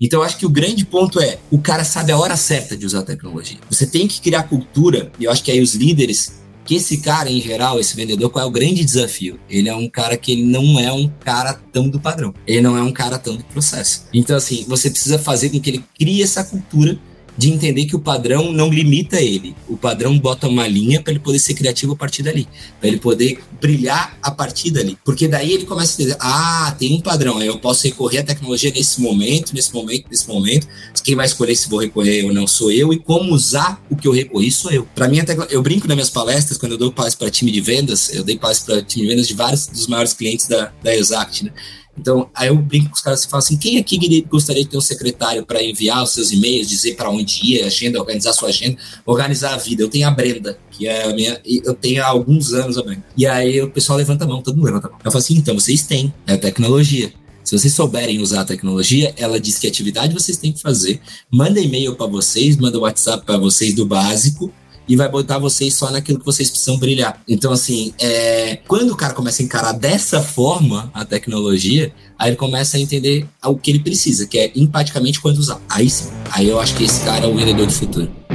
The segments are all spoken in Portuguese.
Então, eu acho que o grande ponto é o cara sabe a hora certa de usar a tecnologia. Você tem que criar cultura, e eu acho que aí os líderes que esse cara, em geral, esse vendedor, qual é o grande desafio? Ele é um cara que ele não é um cara tão do padrão. Ele não é um cara tão do processo. Então, assim, você precisa fazer com que ele crie essa cultura de entender que o padrão não limita ele. O padrão bota uma linha para ele poder ser criativo a partir dali, para ele poder brilhar a partir dali. Porque daí ele começa a entender: ah, tem um padrão, eu posso recorrer à tecnologia nesse momento, nesse momento, nesse momento. Quem vai escolher se vou recorrer ou não sou eu, e como usar o que eu recorri sou eu. Para mim, eu brinco nas minhas palestras, quando eu dou palestra para time de vendas, eu dei palestra para time de vendas de vários dos maiores clientes da, da Exact, né? Então, aí eu brinco com os caras e falo assim: quem aqui gostaria de ter um secretário para enviar os seus e-mails, dizer para onde ir, agenda, organizar sua agenda, organizar a vida? Eu tenho a Brenda, que é a minha. Eu tenho há alguns anos a Brenda. E aí o pessoal levanta a mão, todo mundo levanta a mão. Eu falo assim: então, vocês têm, é a tecnologia. Se vocês souberem usar a tecnologia, ela diz que atividade vocês têm que fazer, manda e-mail para vocês, manda WhatsApp para vocês do básico, e vai botar vocês só naquilo que vocês precisam brilhar. Então, assim, é, quando o cara começa a encarar dessa forma a tecnologia, aí ele começa a entender o que ele precisa, que é empaticamente quando usar. Aí sim, aí eu acho que esse cara é o vendedor do futuro.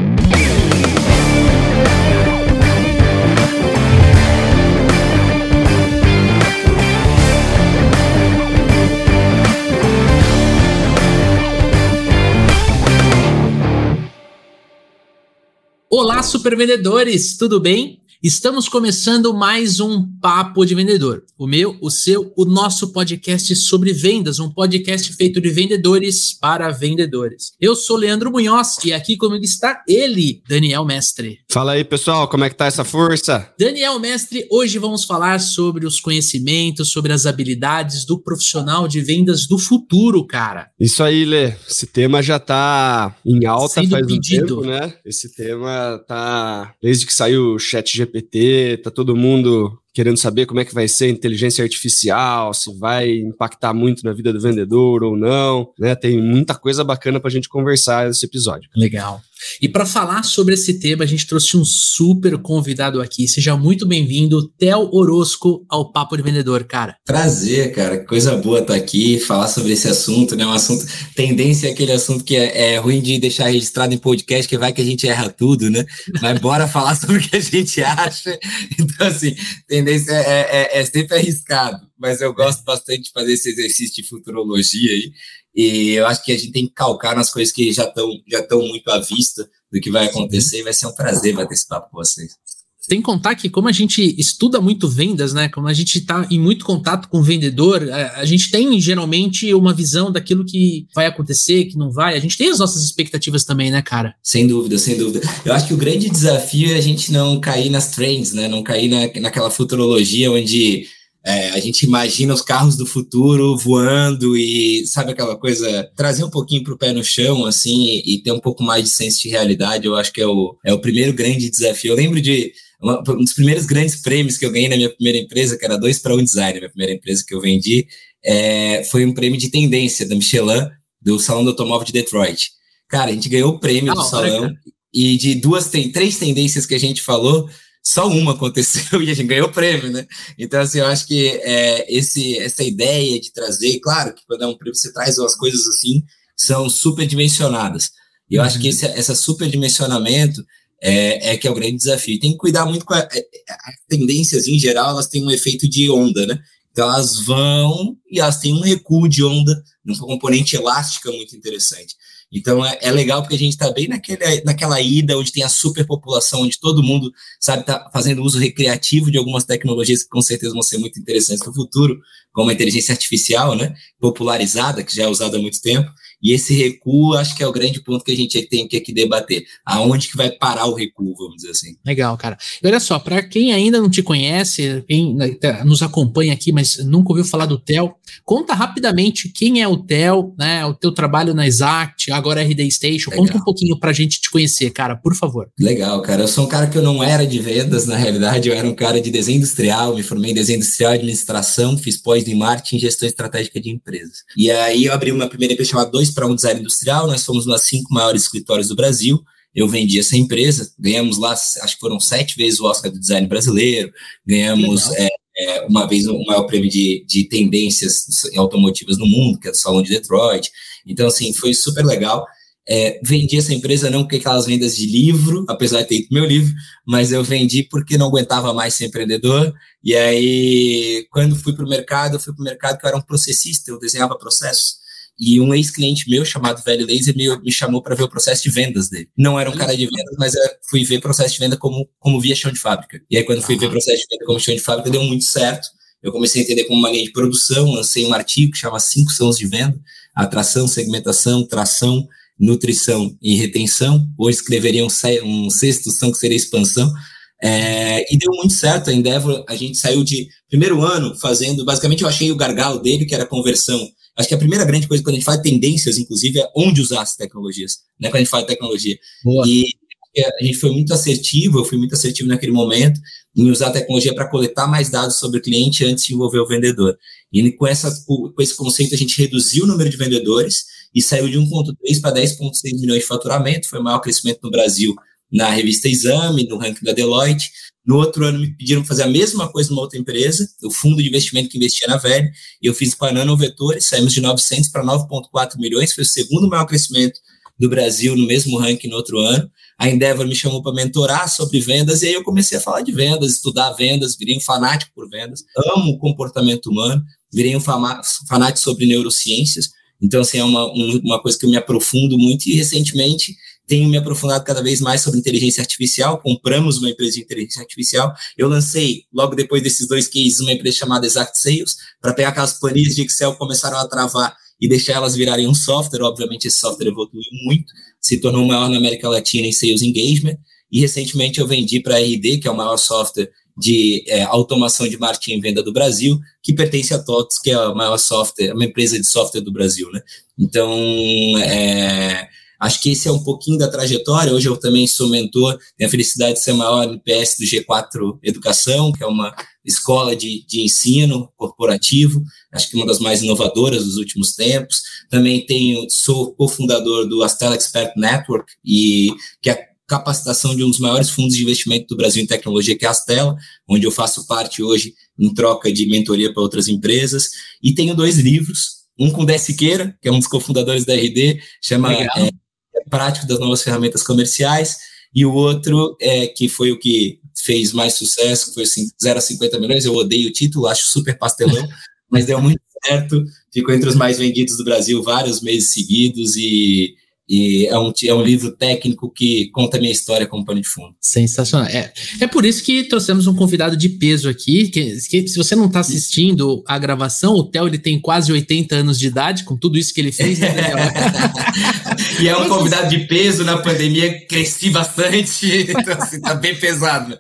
Olá, supervendedores, tudo bem? Estamos começando mais um Papo de Vendedor. O meu, o seu, o nosso podcast sobre vendas, um podcast feito de vendedores para vendedores. Eu sou Leandro Munhoz e aqui comigo está ele, Daniel Mestre. Fala aí, pessoal, como é que tá essa força? Daniel Mestre, hoje vamos falar sobre os conhecimentos, sobre as habilidades do profissional de vendas do futuro, cara. Isso aí, Lê. Esse tema já tá em alta Sendo faz pedido. um tempo, né? Esse tema tá desde que saiu o Chat GPT GPT, tá todo mundo querendo saber como é que vai ser a inteligência artificial, se vai impactar muito na vida do vendedor ou não, né? Tem muita coisa bacana para a gente conversar nesse episódio. Legal. E para falar sobre esse tema, a gente trouxe um super convidado aqui. Seja muito bem-vindo, Theo Orosco, ao Papo de Vendedor, cara. Prazer, cara. Que coisa boa estar tá aqui, falar sobre esse assunto, né? Um assunto, tendência é aquele assunto que é, é, ruim de deixar registrado em podcast, que vai que a gente erra tudo, né? Mas bora falar sobre o que a gente acha. Então, assim, tendência é, é, é sempre arriscado, mas eu gosto bastante de fazer esse exercício de futurologia aí. E eu acho que a gente tem que calcar nas coisas que já estão já estão muito à vista do que vai acontecer. E vai ser um prazer bater esse papo com vocês. Sem contar que, como a gente estuda muito vendas, né? Como a gente está em muito contato com o vendedor, a, gente tem geralmente uma visão daquilo que vai acontecer, que não vai. A gente tem as nossas expectativas também, né, cara? Sem dúvida, sem dúvida. Eu acho que o grande desafio é a gente não cair nas trends, né? Não cair na, naquela futurologia onde é, a gente imagina os carros do futuro voando e sabe aquela coisa, trazer um pouquinho para o pé no chão, assim, e, e, ter um pouco mais de senso de realidade, eu acho que é o, é o primeiro grande desafio. Eu lembro de um dos primeiros grandes prêmios que eu ganhei na minha primeira empresa, que era dois para um design, minha primeira empresa que eu vendi, é, foi um prêmio de tendência da Michelin, do Salão do Automóvel de Detroit. Cara, a gente ganhou o prêmio ah, do salão e de duas, tem três tendências que a gente falou, só uma aconteceu e a gente ganhou o prêmio, né? Então, assim, eu acho que é, esse, essa ideia de trazer, claro que quando é um prêmio você traz umas coisas assim, são superdimensionadas. E eu uhum. acho que uhum. esse, essa superdimensionamento é, é, que é o grande desafio. Tem que cuidar muito com a, é, as tendências em geral, elas têm um efeito de onda, né? Então elas vão e elas têm um recuo de onda, um componente elástica muito interessante. Então é, é legal porque a gente está bem naquele, naquela ida onde tem a superpopulação, onde todo mundo sabe está fazendo uso recreativo de algumas tecnologias que com certeza vão ser muito interessantes no futuro, como a inteligência artificial, né, popularizada, que já é usada há muito tempo. E esse recuo, acho que é o grande ponto que a gente tem que aqui debater. Aonde que vai parar o recuo, vamos dizer assim. Legal, cara. E olha só, para quem ainda não te conhece, quem né, tá, nos acompanha aqui, mas nunca ouviu falar do TEL, conta rapidamente quem é o TEL, né? O teu trabalho na Exact, agora RD Station. Legal. Conta um pouquinho para a gente te conhecer, cara, por favor. Legal, cara. Eu sou um cara que eu não era de vendas, na realidade, eu era um cara de desenho industrial, me formei em desenho industrial e administração, fiz pós em marketing e gestão estratégica de empresas. E aí eu abri uma primeira empresa chamada Dois para um design industrial, nós fomos das cinco maiores escritórios do Brasil. Eu vendi essa empresa, ganhamos lá, acho que foram sete vezes o Oscar do design brasileiro, ganhamos é, é, uma vez o maior prêmio de, de tendências automotivas no mundo, que é o Salão de Detroit. Então, assim, foi super legal. É, vendi essa empresa não porque aquelas vendas de livro, apesar de ter ido meu livro, mas eu vendi porque não aguentava mais ser empreendedor. E aí, quando fui para o mercado, eu fui para o mercado que eu era um processista, eu desenhava processos. E um ex-cliente meu, chamado Velho Laser, me, me chamou para ver o processo de vendas dele. Não era um cara de vendas, mas fui ver processo de venda como, como via chão de fábrica. E aí, quando fui ver processo de venda como chão de fábrica, deu muito certo. Eu comecei a entender como uma linha de produção, lancei um artigo que chama Cinco Sons de Venda, atração, segmentação, tração, nutrição e retenção. Hoje escreveria um, um sexto som que seria expansão. É, e deu muito certo. A Endeavor, a gente saiu de primeiro ano fazendo, basicamente eu achei o gargalo dele, que era conversão. Acho que a primeira grande coisa quando a gente fala tendências, inclusive, é onde usar as tecnologias, né? Quando a gente fala de tecnologia. Boa. E a gente foi muito assertivo, eu fui muito assertivo naquele momento em usar a tecnologia para coletar mais dados sobre o cliente antes de envolver o vendedor. E com, essa, com esse conceito, a gente reduziu o número de vendedores e saiu de 1,3 para 10,6 milhões de faturamento, foi o maior crescimento no Brasil na revista Exame, no ranking da Deloitte. No outro ano me pediram fazer a mesma coisa numa outra empresa, o fundo de investimento que investia na Velha, e eu fiz para a Nanovetores, saímos de 900 para 9,4 milhões, foi o segundo maior crescimento do Brasil no mesmo ranking no outro ano. A Endeavor me chamou para mentorar sobre vendas, e aí eu comecei a falar de vendas, estudar vendas, virei um fanático por vendas, amo o comportamento humano, virei um fanático sobre neurociências, então, assim, é uma, uma coisa que eu me aprofundo muito e recentemente tenho me aprofundado cada vez mais sobre inteligência artificial. Compramos uma empresa de inteligência artificial. Eu lancei, logo depois desses dois cases, uma empresa chamada Exact Sales, para pegar aquelas planilhas de Excel que começaram a travar e deixar elas virarem um software. Obviamente, esse software evoluiu muito, se tornou maior na América Latina em Sales Engagement. E recentemente eu vendi para a RD, que é o maior software de é, automação de marketing e venda do Brasil, que pertence a TOTS, que é a maior software, uma empresa de software do Brasil, né? Então, é, acho que esse é um pouquinho da trajetória. Hoje eu também sou mentor, tenho a felicidade de ser maior NPS do G4 Educação, que é uma escola de, de ensino corporativo, acho que uma das mais inovadoras dos últimos tempos. Também tenho, sou cofundador do Astela Expert Network, e que é capacitação de um dos maiores fundos de investimento do Brasil em tecnologia, que é a Astela, onde eu faço parte hoje em troca de mentoria para outras empresas. E tenho dois livros, um com Dé Siqueira, que é um dos cofundadores da RD, chama é, Prático das Novas Ferramentas Comerciais, e o outro, é, que foi o que fez mais sucesso, que foi 0 a 50 milhões, eu odeio o título, acho super pastelão, mas deu muito certo, ficou entre os mais vendidos do Brasil vários meses seguidos e e é um, é um livro técnico que conta a minha história como pano de fundo. Sensacional. É, é por isso que trouxemos um convidado de peso aqui. Que, que se você não está assistindo a gravação, o Theo ele tem quase 80 anos de idade, com tudo isso que ele fez. Né, e é um convidado de peso na pandemia, cresci bastante, então assim, tá bem pesado.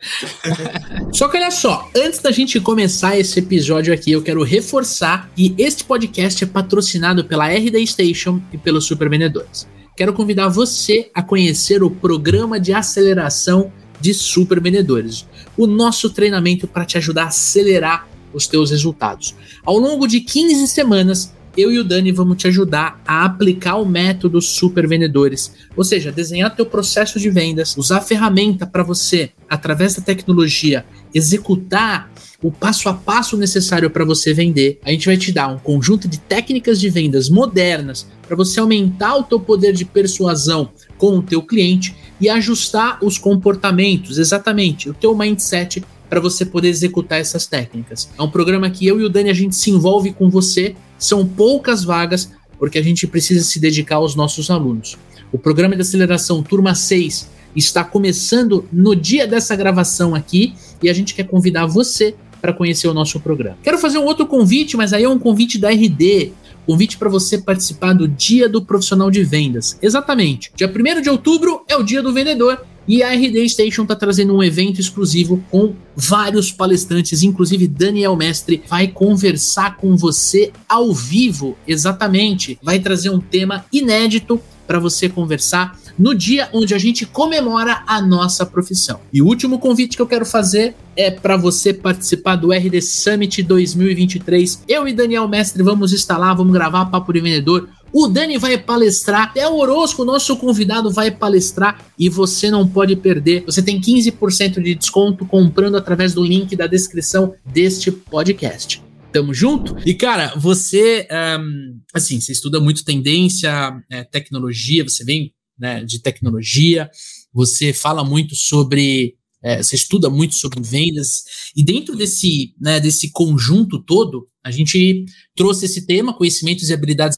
Só que olha só, antes da gente começar esse episódio aqui, eu quero reforçar que este podcast é patrocinado pela RD Station e pelos Super Vendedores quero convidar você a conhecer o programa de aceleração de super vendedores, o nosso treinamento para te ajudar a acelerar os teus resultados. Ao longo de 15 semanas, eu e o Dani vamos te ajudar a aplicar o método super vendedores, ou seja, desenhar teu processo de vendas, usar a ferramenta para você, através da tecnologia, executar o passo a passo necessário para você vender. A gente vai te dar um conjunto de técnicas de vendas modernas para você aumentar o teu poder de persuasão com o teu cliente e ajustar os comportamentos, exatamente, o teu mindset para você poder executar essas técnicas. É um programa que eu e o Dani a gente se envolve com você, são poucas vagas porque a gente precisa se dedicar aos nossos alunos. O programa de aceleração turma 6 está começando no dia dessa gravação aqui e a gente quer convidar você para conhecer o nosso programa. Quero fazer um outro convite, mas aí é um convite da RD. Convite para você participar do Dia do Profissional de Vendas. Exatamente. Dia 1 de outubro é o Dia do Vendedor e a RD Station está trazendo um evento exclusivo com vários palestrantes, inclusive Daniel Mestre vai conversar com você ao vivo, exatamente. Vai trazer um tema inédito para você conversar no dia onde a gente comemora a nossa profissão. E o último convite que eu quero fazer é para você participar do RD Summit 2023. Eu e Daniel Mestre vamos lá, vamos gravar Papo de Vendedor O Dani vai palestrar, até o Orozco, nosso convidado, vai palestrar e você não pode perder. Você tem 15% de desconto comprando através do link da descrição deste podcast. Tamo junto? E, cara, você, um, assim, você estuda muito tendência, é, tecnologia, você vem né, de tecnologia, você fala muito sobre é, você estuda muito sobre vendas, e dentro desse, né, desse conjunto todo, a gente trouxe esse tema, conhecimentos e habilidades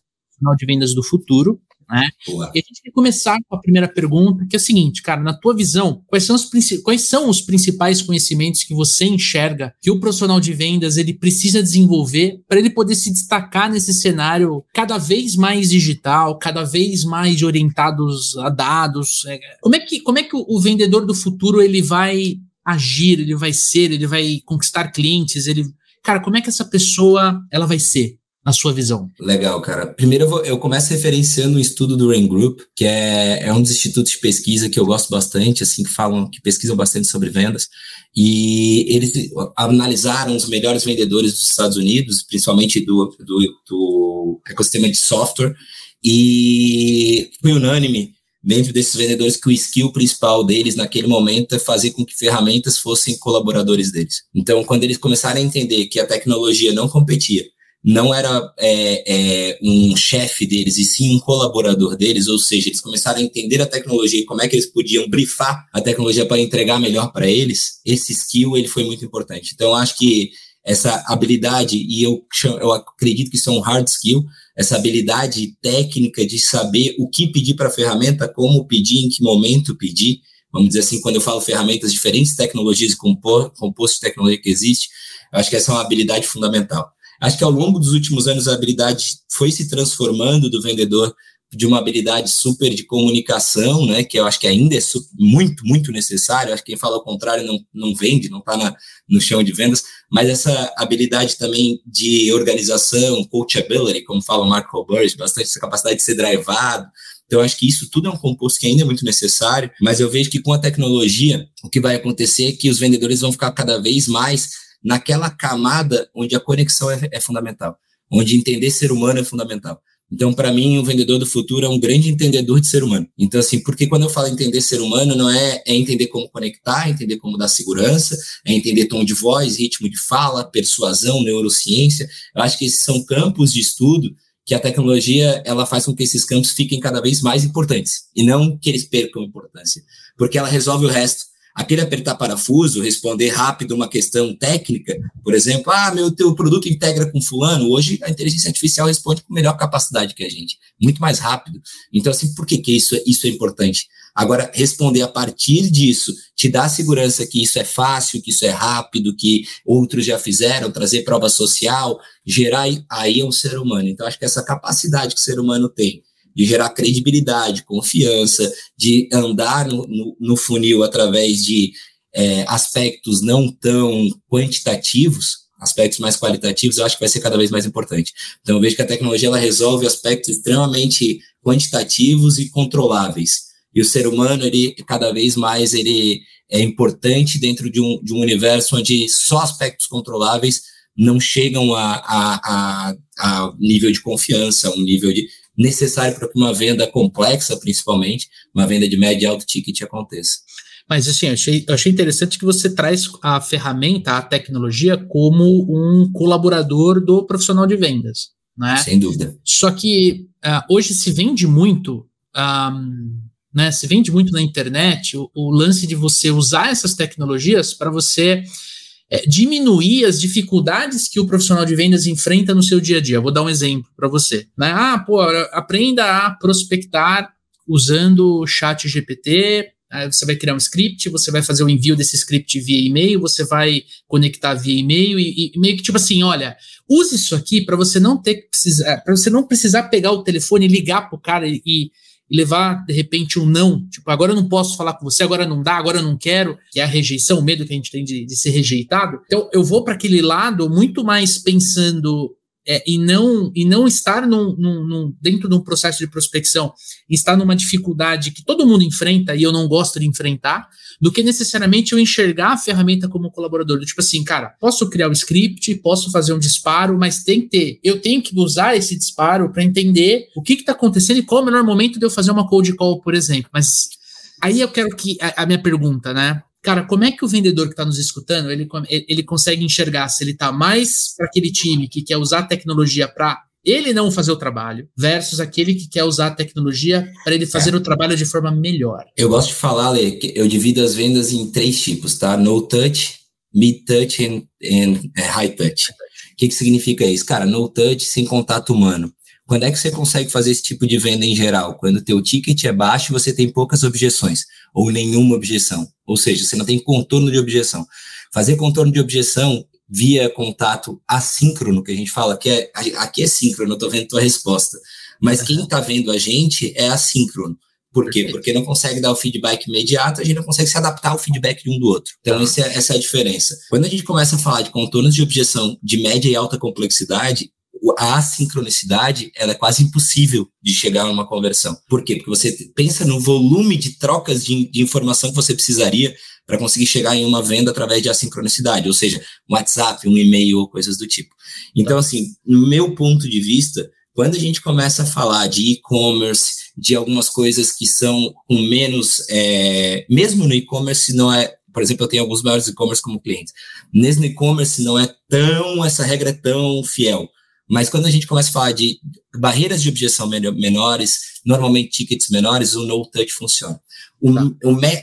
de vendas do futuro, né? E a gente vai começar com a primeira pergunta, que é a seguinte, cara, na tua visão, quais são os, quais são os principais conhecimentos que você enxerga que o profissional de vendas ele precisa desenvolver para ele poder se destacar nesse cenário cada vez mais digital, cada vez mais orientados a dados? É, como é que, como é que o, o vendedor do futuro ele vai agir, ele vai ser, ele vai conquistar clientes, ele cara, como é que essa pessoa ela vai ser? Na sua visão? Legal, cara. Primeiro eu, vou, eu começo referenciando um estudo do Rain Group, que é, é um dos institutos de pesquisa que eu gosto bastante, assim, que falam, que pesquisam bastante sobre vendas. E eles analisaram os melhores vendedores dos Estados Unidos, principalmente do, do, do ecossistema de software, e foi unânime dentro desses vendedores que o skill principal deles naquele momento é fazer com que ferramentas fossem colaboradores deles. Então, quando eles começaram a entender que a tecnologia não competia, não era é, é, um chefe deles, e sim um colaborador deles, ou seja, eles começaram a entender a tecnologia e como é que eles podiam brifar a tecnologia para entregar melhor para eles, esse skill ele foi muito importante. Então, acho que essa habilidade, e eu, eu acredito que isso é um hard skill, essa habilidade técnica de saber o que pedir para a ferramenta, como pedir, em que momento pedir, vamos dizer assim, quando eu falo ferramentas, diferentes tecnologias e composto de tecnologia que existe, eu acho que essa é uma habilidade fundamental. Acho que ao longo dos últimos anos a habilidade foi se transformando do vendedor de uma habilidade super de comunicação, né, que eu acho que ainda é muito, muito necessário. Acho que quem fala o contrário não, não vende, não está no chão de vendas, mas essa habilidade também de organização, coachability, como fala o Mark Roberts, bastante essa capacidade de ser drivado. Então, acho que isso tudo é um composto que ainda é muito necessário, mas eu vejo que com a tecnologia, o que vai acontecer é que os vendedores vão ficar cada vez mais naquela camada onde a conexão é, é fundamental, onde entender ser humano é fundamental. Então, para mim, o vendedor do futuro é um grande entendedor de ser humano. Então, assim, porque quando eu falo entender ser humano, não é, é entender como conectar, é entender como dar segurança, é entender tom de voz, ritmo de fala, persuasão, neurociência. Eu acho que esses são campos de estudo que a tecnologia ela faz com que esses campos fiquem cada vez mais importantes e não que eles percam importância, porque ela resolve o resto. Aquele apertar parafuso, responder rápido uma questão técnica, por exemplo, ah, meu teu produto integra com fulano, hoje a inteligência artificial responde com melhor capacidade que a gente, muito mais rápido. Então, assim, por que, que isso, é, isso é importante? Agora, responder a partir disso, te dá segurança que isso é fácil, que isso é rápido, que outros já fizeram, trazer prova social, gerar aí é um ser humano. Então, acho que essa capacidade que o ser humano tem de gerar credibilidade, confiança, de andar no, no, no funil através de é, aspectos não tão quantitativos, aspectos mais qualitativos, eu acho que vai ser cada vez mais importante. Então, eu vejo que a tecnologia ela resolve aspectos extremamente quantitativos e controláveis. E o ser humano, ele cada vez mais ele é importante dentro de um, de um universo onde só aspectos controláveis não chegam a, a, a, a nível de confiança, um nível de, necessário para que uma venda complexa, principalmente, uma venda de médio e alto ticket aconteça. Mas assim, eu achei, eu achei interessante que você traz a ferramenta, a tecnologia, como um colaborador do profissional de vendas. Né? Sem dúvida. Só que uh, hoje se vende muito, um, né? Se vende muito na internet o, o lance de você usar essas tecnologias para você é, diminuir as dificuldades que o profissional de vendas enfrenta no seu dia a dia. Vou dar um exemplo para você. Né? Ah, pô, aprenda a prospectar usando o chat GPT. Você vai criar um script, você vai fazer o envio desse script via e-mail, você vai conectar via e-mail e, e meio que tipo assim, olha, use isso aqui para você não ter que precisar, para você não precisar pegar o telefone e ligar pro cara e, e levar, de repente, um não. Tipo, agora eu não posso falar com você, agora não dá, agora eu não quero, que é a rejeição, o medo que a gente tem de, de ser rejeitado. Então, eu vou para aquele lado muito mais pensando é, e, não, e não estar num, num, num, dentro de um processo de prospecção, estar numa dificuldade que todo mundo enfrenta e eu não gosto de enfrentar, do que necessariamente eu enxergar a ferramenta como colaborador. Tipo assim, cara, posso criar um script, posso fazer um disparo, mas tem que ter, eu tenho que usar esse disparo para entender o que está acontecendo e qual é o melhor momento de eu fazer uma cold call, por exemplo. Mas aí eu quero que a, a minha pergunta, né? Cara, como é que o vendedor que está nos escutando, ele, ele consegue enxergar se ele está mais para aquele time que quer usar a tecnologia para ele não fazer o trabalho, versus aquele que quer usar a tecnologia para ele fazer é. o trabalho de forma melhor? Eu gosto de falar, Lê, que eu divido as vendas em três tipos, tá? No touch, mid touch e é, high touch. O que, que significa isso? Cara, no touch, sem contato humano. Quando é que você consegue fazer esse tipo de venda em geral? Quando o teu ticket é baixo você tem poucas objeções, ou nenhuma objeção. Ou seja, você não tem contorno de objeção. Fazer contorno de objeção via contato assíncrono, que a gente fala, que é, aqui é síncrono, eu estou vendo tua resposta. Mas quem está vendo a gente é assíncrono. Por quê? Porque não consegue dar o feedback imediato, a gente não consegue se adaptar ao feedback de um do outro. Então, essa é, essa é a diferença. Quando a gente começa a falar de contornos de objeção de média e alta complexidade, a assincronicidade ela é quase impossível de chegar a uma conversão. Por quê? Porque você pensa no volume de trocas de, de informação que você precisaria para conseguir chegar em uma venda através de assincronicidade, ou seja, um WhatsApp, um e-mail ou coisas do tipo. Então, assim, no meu ponto de vista, quando a gente começa a falar de e-commerce, de algumas coisas que são com menos, é, mesmo no e-commerce não é por exemplo, eu tenho alguns maiores e-commerce como clientes. Nesse e-commerce não é tão, essa regra é tão fiel. Mas quando a gente começa a falar de barreiras de objeção menores, normalmente tickets menores, o no touch funciona. O, tá.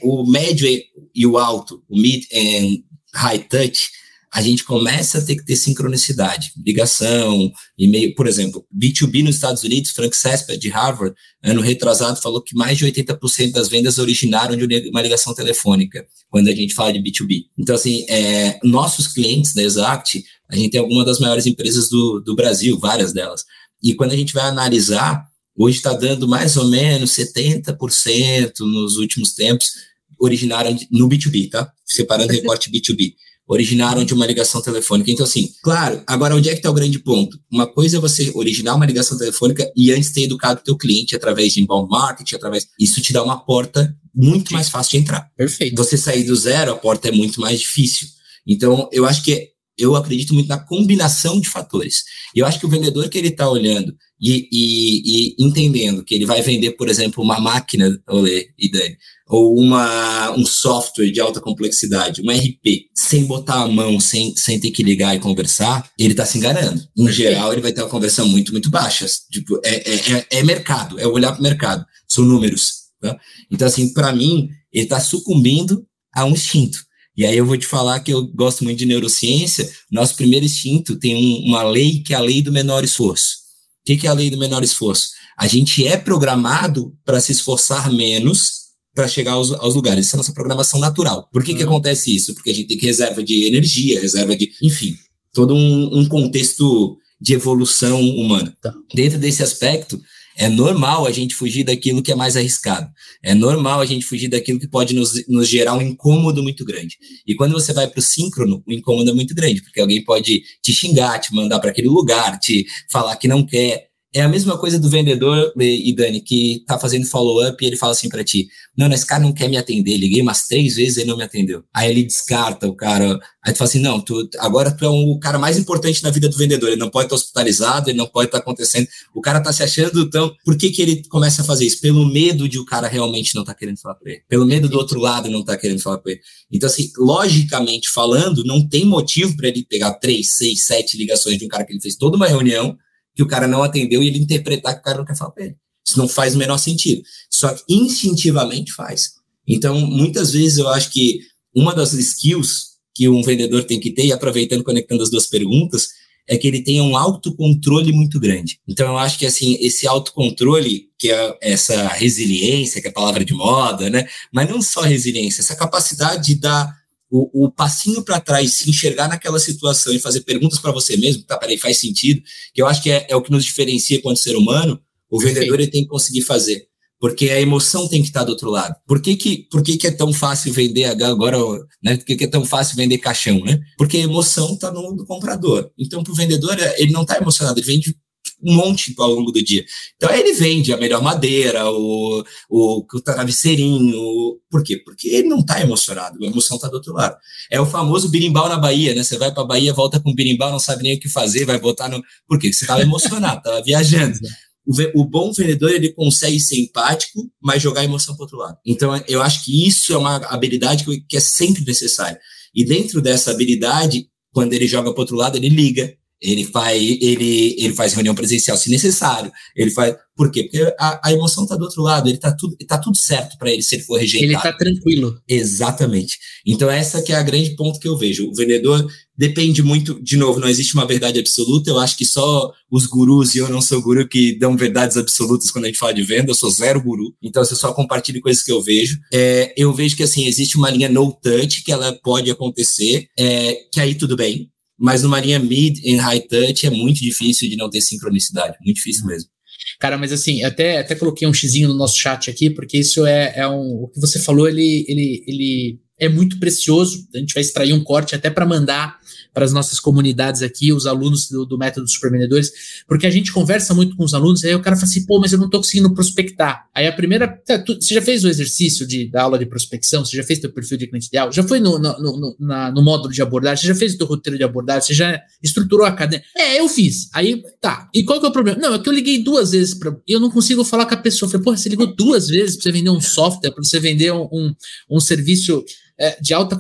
o, o médio e o alto, o mid and high touch, a gente começa a ter que ter sincronicidade, ligação, e-mail, por exemplo, B2B nos Estados Unidos, Frank Sesper, de Harvard, ano retrasado, falou que mais de 80% das vendas originaram de uma ligação telefônica, quando a gente fala de B2B. Então, assim, é, nossos clientes da Exact, a gente tem algumas das maiores empresas do, do Brasil, várias delas, e quando a gente vai analisar, hoje está dando mais ou menos 70% nos últimos tempos, originaram no B2B, tá? Separando o recorte B2B originaram de uma ligação telefônica. Então, assim, claro, agora onde é que está o grande ponto? Uma coisa é você originar uma ligação telefônica e antes ter educado o teu cliente através de inbound marketing, através... Isso te dá uma porta muito mais fácil de entrar. Perfeito. Você sair do zero, a porta é muito mais difícil. Então, eu acho que eu acredito muito na combinação de fatores. E eu acho que o vendedor que ele está olhando e, e, e, entendendo que ele vai vender, por exemplo, uma máquina, Olê e Dani, ou uma, um software de alta complexidade, um RP, sem botar a mão, sem, sem ter que ligar e conversar, ele está se enganando. Em geral, ele vai ter uma conversão muito, muito baixa. Tipo, é, é, é, é mercado, é olhar para o mercado, são números. Tá? Então, assim, para mim, ele está sucumbindo a um instinto. E aí eu vou te falar que eu gosto muito de neurociência. Nosso primeiro instinto tem um, uma lei que é a lei do menor esforço. O que, que é a lei do menor esforço? A gente é programado para se esforçar menos para chegar aos, aos, lugares. Isso é a nossa programação natural. Por que, uhum. que acontece isso? Porque a gente tem que reserva de energia, reserva de. Enfim, todo um, um contexto de evolução humana. Tá. Dentro desse aspecto, é normal a gente fugir daquilo que é mais arriscado. É normal a gente fugir daquilo que pode nos, nos gerar um incômodo muito grande. E quando você vai para o síncrono, o incômodo é muito grande, porque alguém pode te xingar, te mandar para aquele lugar, te falar que não quer. É a mesma coisa do vendedor, e Dani, que tá fazendo follow-up e ele fala assim para ti: Não, esse cara não quer me atender. Liguei umas três vezes e ele não me atendeu. Aí ele descarta o cara. Aí tu fala assim: Não, tu, agora tu é um, o cara mais importante na vida do vendedor. Ele não pode estar hospitalizado, ele não pode estar acontecendo. O cara tá se achando, então, por que, que ele começa a fazer isso? Pelo medo de o cara realmente não tá querendo falar com ele. Pelo medo do outro lado não tá querendo falar com ele. Então, assim, logicamente falando, não tem motivo para ele pegar três, seis, sete ligações de um cara que ele fez toda uma reunião que o cara não atendeu e ele interpretar que o cara não quer falar com ele. Isso não faz o menor sentido. Só que instintivamente faz. Então, muitas vezes eu acho que uma das skills que um vendedor tem que ter, e aproveitando, conectando as duas perguntas, é que ele tenha um autocontrole muito grande. Então, eu acho que, assim, esse autocontrole, que é essa resiliência, que é a palavra de moda, né? Mas não só resiliência, essa capacidade de dar o, o passinho para trás, se enxergar naquela situação e fazer perguntas para você mesmo, tá, peraí, faz sentido, que eu acho que é, é o que nos diferencia quanto ser humano, o vendedor ele tem que conseguir fazer. porque a emoção tem que estar do outro lado. Por que, que, por que, que é tão fácil vender agora, né? Por que, que é tão fácil vender caixão, né? Porque a emoção está no, no comprador. Então, para o vendedor, ele não está emocionado, ele vende um monte ao longo do dia. Então ele vende a melhor madeira, o, o, o travesseirinho. Por quê? Porque ele não está emocionado, a emoção está do outro lado. É o famoso birimbau na Bahia, né? Você vai para a Bahia, volta com birimbau, não sabe nem o que fazer, vai botar no. Por quê? Você estava emocionado, estava viajando. O, o, bom vendedor ele consegue ser empático, mas jogar a emoção para outro lado. Então eu acho que isso é uma habilidade que, que é sempre necessária. E dentro dessa habilidade, quando ele joga para outro lado, ele liga, ele faz, ele, ele faz reunião presencial se necessário. Ele faz. Por quê? Porque a, a emoção está do outro lado. Ele está tudo, tá tudo certo para ele se ele for rejeitado. Ele está tranquilo. Exatamente. Então, essa que é a grande ponto que eu vejo. O vendedor depende muito, de novo, não existe uma verdade absoluta. Eu acho que só os gurus, e eu não sou guru, que dão verdades absolutas quando a gente fala de venda, eu sou zero guru. Então, eu só compartilho coisas que eu vejo. É, eu vejo que assim, existe uma linha no touch que ela pode acontecer, é, que aí tudo bem mas numa linha mid e high touch é muito difícil de não ter sincronicidade, muito difícil mesmo. Cara, mas assim, até, até coloquei um xizinho no nosso chat aqui, porque isso é, é um. O que você falou, ele, ele, ele é muito precioso. A gente vai extrair um corte até para mandar para as nossas comunidades aqui, os alunos do, do método Supervendedores, porque a gente conversa muito com os alunos, aí o cara fala assim, pô, mas eu não estou conseguindo prospectar. Aí a primeira, tá, você já fez o exercício de, da aula de prospecção? Você já fez teu perfil de cliente ideal? Já foi no, no, no, na, no módulo de abordagem? Você já fez o teu roteiro de abordagem? Você já estruturou a cadeia? É, eu fiz. Aí, tá. E qual que é o problema? Não, é que eu liguei duas vezes para eu não consigo falar com a pessoa. Eu falei, pô, você ligou duas vezes para você vender um software, para você vender um, um, um serviço é, de alta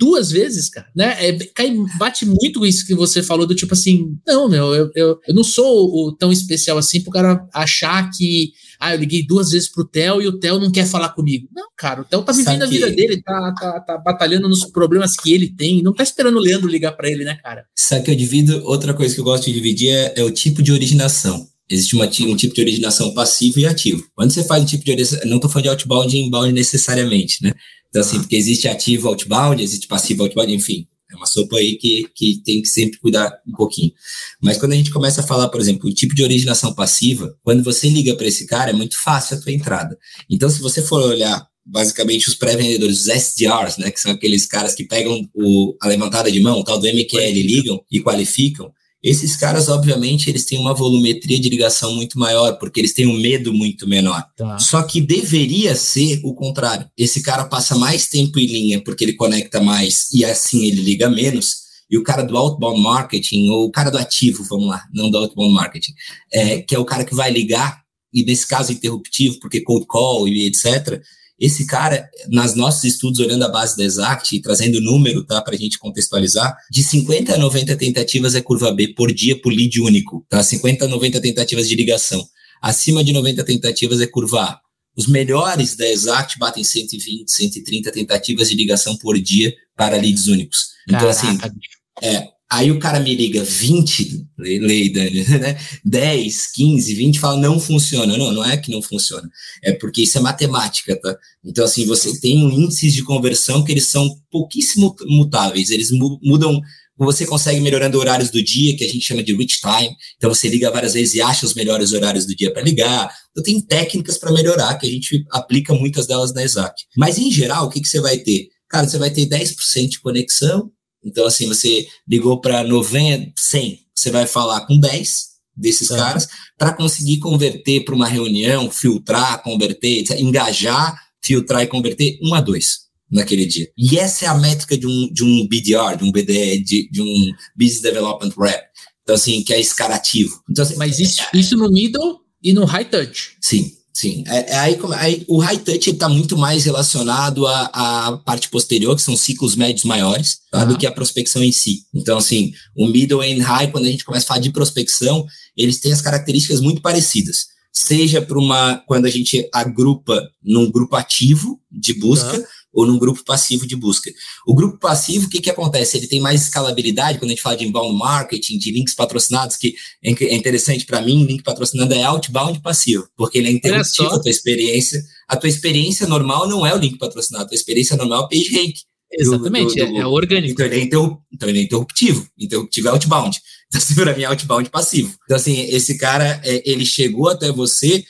duas vezes, cara, né? É, cai, bate muito isso que você falou do tipo assim, não, meu, eu, eu, eu não sou o, tão especial assim pro cara achar que, ah, eu liguei duas vezes pro Theo e o Theo não quer falar comigo. Não, cara, o Theo tá vivendo a vida dele, tá, tá, tá batalhando nos problemas que ele tem, não tá esperando o Leandro ligar para ele, né, cara? Sabe que eu divido, outra coisa que eu gosto de dividir é, é o tipo de originação. Existe uma, um tipo de originação passivo e ativo. Quando você faz um tipo de originação, não estou falando de outbound e inbound necessariamente, né? Então, assim, porque existe ativo outbound, existe passivo outbound, enfim, é uma sopa aí que, que tem que sempre cuidar um pouquinho. Mas quando a gente começa a falar, por exemplo, o tipo de originação passiva, quando você liga para esse cara, é muito fácil a tua entrada. Então, se você for olhar basicamente os pré-vendedores, os SDRs, né, que são aqueles caras que pegam o, a levantada de mão, o tal do MQL, ligam e qualificam, esses caras, obviamente, eles têm uma volumetria de ligação muito maior, porque eles têm um medo muito menor. Tá. Só que deveria ser o contrário. Esse cara passa mais tempo em linha porque ele conecta mais e assim ele liga menos. E o cara do outbound marketing, ou o cara do ativo, vamos lá, não do outbound marketing, é, que é o cara que vai ligar, e nesse caso interruptivo, porque cold call e etc., esse cara, nas nossos estudos, olhando a base da Exact e trazendo número, tá, para a gente contextualizar, de 50 a 90 tentativas é curva B por dia por lead único, tá? 50 a 90 tentativas de ligação. Acima de 90 tentativas é curva A. Os melhores da Exact batem 120, 130 tentativas de ligação por dia para leads únicos. Então, assim, Caraca. assim, é, Aí o cara me liga 20, lei, Dani, né? 10, 15, 20, fala não funciona. Não, não é que não funciona. É porque isso é matemática, tá? Então, assim, você tem um índices de conversão que eles são pouquíssimo mutáveis. Eles mudam, você consegue melhorando horários do dia, que a gente chama de reach time. Então, você liga várias vezes e acha os melhores horários do dia para ligar. Então, tem técnicas para melhorar, que a gente aplica muitas delas na Exact. Mas, em geral, o que, que você vai ter? Cara, você vai ter 10% de conexão, então, assim, você ligou para 90, 100, você vai falar com 10 desses tá. caras para conseguir converter para uma reunião, filtrar, converter, engajar, filtrar e converter um a dois naquele dia. E essa é a métrica de um, de um BDR, de um BDE, de, de um Business Development Rep. Então, assim, que é esse cara ativo. Então, assim, Mas isso, isso no middle e no high touch. Sim. Sim, é, é aí, aí, o high touch está muito mais relacionado à, à, parte posterior, que são ciclos médios maiores, tá, do que a prospecção em si. Então, assim, o middle e high, quando a gente começa a falar de prospecção, eles têm as características muito parecidas. Seja para uma, quando a gente agrupa num grupo ativo de busca, ou num grupo passivo de busca. O grupo passivo, o que, que acontece? Ele tem mais escalabilidade quando a gente fala de inbound marketing, de links patrocinados, que é, interessante para mim, link patrocinado é outbound passivo, porque ele é interruptivo a tua experiência. A tua experiência normal não é o link patrocinado, a tua experiência normal é o page rank. Exatamente, do, do, do, é, é orgânico. Então ele é, interrup, então ele é interruptivo. Interruptivo é outbound. Então, assim, para mim, é outbound passivo. Então, assim, esse cara, é, ele chegou até você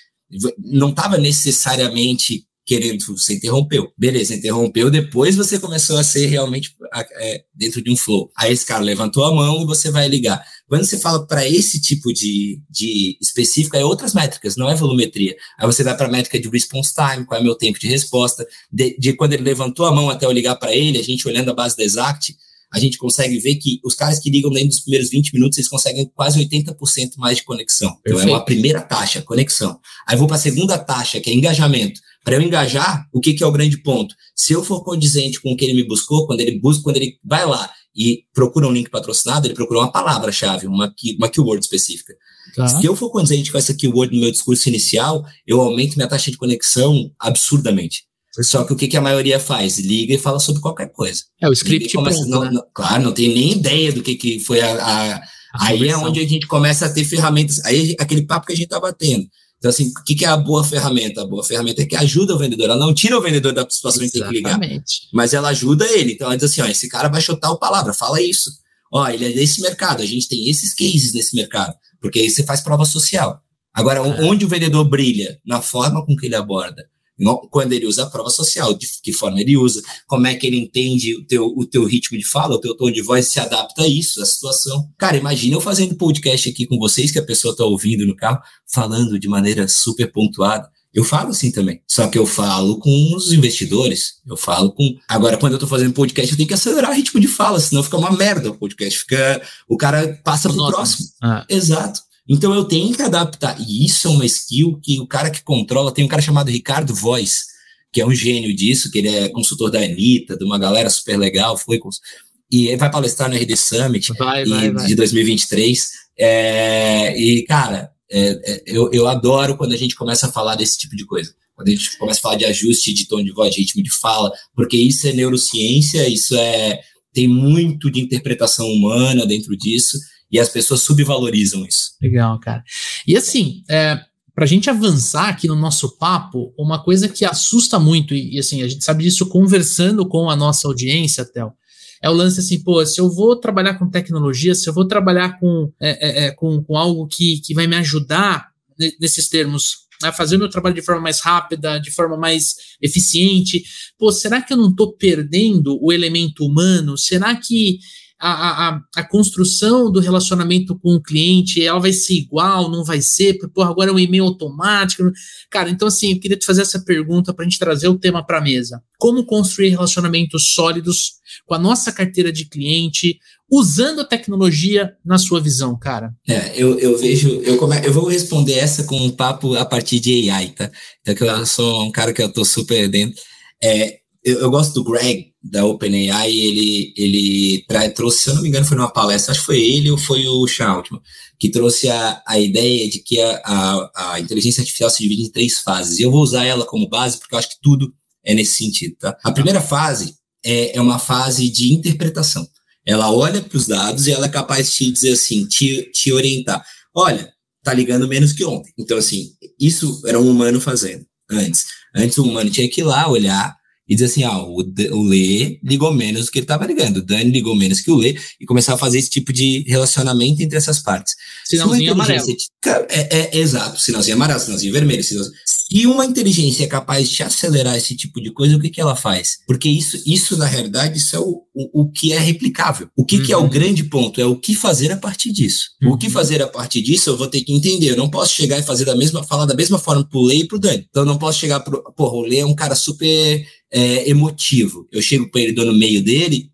Não estava necessariamente querendo, você interrompeu. Beleza, interrompeu, depois você começou a ser realmente é, dentro de um flow. Aí esse cara levantou a mão e você vai ligar. Quando você fala para esse tipo de, de específico, é outras métricas, não é volumetria. Aí você vai para a métrica de response time, qual é o meu tempo de resposta, de, de quando ele levantou a mão até eu ligar para ele, a gente olhando a base da Exact, a gente consegue ver que os caras que ligam dentro dos primeiros 20 minutos, eles conseguem quase 80% mais de conexão. Perfeito. Então é uma primeira taxa, conexão. Aí vou para a segunda taxa, que é engajamento. Para eu engajar, o que, que é o grande ponto? Se eu for condizente com o que ele me buscou, quando ele busca, quando ele vai lá e procura um link patrocinado, ele procura uma palavra-chave, uma, uma keyword específica. Tá. Se eu for condizente com essa keyword no meu discurso inicial, eu aumento minha taxa de conexão absurdamente. Só que o que, que a maioria faz? Liga e fala sobre qualquer coisa. É o script começa, pronto, não, né? não, Claro, não tem nem ideia do que, que foi a, a, a aí é onde a gente começa a ter ferramentas. Aí aquele papo que a gente tá batendo. Então, assim, o que, que é a boa ferramenta? A boa ferramenta é que ajuda o vendedor. Ela não tira o vendedor da situação de ter que ligar. Mas ela ajuda ele. Então, ela diz assim: ó, esse cara vai chutar o palavra, fala isso. Ó, ele é desse mercado, a gente tem esses cases nesse mercado. Porque aí você faz prova social. Agora, é. onde o vendedor brilha? Na forma com que ele aborda quando ele usa a prova social, de que forma ele usa, como é que ele entende o teu, o teu ritmo de fala, o teu tom de voz se adapta a isso, a situação. Cara, imagina eu fazendo podcast aqui com vocês, que a pessoa está ouvindo no carro, falando de maneira super pontuada. Eu falo assim também. Só que eu falo com os investidores. Eu falo com. Agora, quando eu tô fazendo podcast, eu tenho que acelerar o ritmo de fala, senão fica uma merda o podcast. Fica. O cara passa pro próximo. Ah. Exato. Então eu tenho que adaptar. E isso é uma skill que o cara que controla, tem um cara chamado Ricardo Voz, que é um gênio disso, que ele é consultor da Anitta, de uma galera super legal, foi e ele vai palestrar no RD Summit vai, vai, vai. de 2023. É, e, cara, é, é, eu, eu adoro quando a gente começa a falar desse tipo de coisa. Quando a gente começa a falar de ajuste de tom de voz, de ritmo de fala, porque isso é neurociência, isso é tem muito de interpretação humana dentro disso, e as pessoas subvalorizam isso. Legal, cara. E assim, é, para a gente avançar aqui no nosso papo, uma coisa que assusta muito, e, e, assim, a gente sabe disso conversando com a nossa audiência, Théo, é o lance assim, pô, se eu vou trabalhar com tecnologia, se eu vou trabalhar com, é, é, é com, com algo que, que vai me ajudar nesses termos a fazer o meu trabalho de forma mais rápida, de forma mais eficiente. Pô, será que eu não estou perdendo o elemento humano? Será que a, a, a, construção do relacionamento com o cliente, ela vai ser igual, não vai ser, porque agora é um e-mail automático. Cara, então assim, eu queria te fazer essa pergunta para a gente trazer o tema para a mesa. Como construir relacionamentos sólidos com a nossa carteira de cliente, usando a tecnologia na sua visão, cara? É, eu, eu vejo, eu, come, eu vou responder essa com um papo a partir de AI, tá? Então, que eu sou um cara que eu tô super dentro. É, eu, eu, gosto do Greg, da OpenAI, ele, ele trouxe, se eu não me engano, foi numa palestra, acho que foi ele ou foi o Altman, que trouxe a, a ideia de que a, a, a, inteligência artificial se divide em três fases. E eu vou usar ela como base, porque eu acho que tudo é nesse sentido. Tá? A primeira fase é, é uma fase de interpretação. Ela olha para os dados e ela é capaz de te dizer assim, te, te orientar. Olha, tá ligando menos que ontem. Então, assim, isso era um humano fazendo antes. Antes o humano tinha que ir lá olhar, e diz assim: ah, o, o Lê ligou menos do que ele estava ligando, o Dani ligou menos que o Lê, e começar a fazer esse tipo de relacionamento entre essas partes. Sinalzinho amarelo. É, é, é, exato, sinalzinho amarelo, sinalzinho vermelho. Sinalzinho... Se uma inteligência é capaz de acelerar esse tipo de coisa, o que, que ela faz? Porque isso, isso na realidade, isso é o, o, o que é replicável. O que, uhum. que é o uhum. grande ponto? É o que fazer a partir disso. Uhum. O que uhum. fazer a partir disso, eu vou ter que entender. Eu não posso chegar e fazer da mesma, falar da mesma forma pro Lê e pro Dani. Então, eu não posso chegar pro. Porra, o Lê é um cara super é, emotivo. Eu chego para ele, dou no meio dele,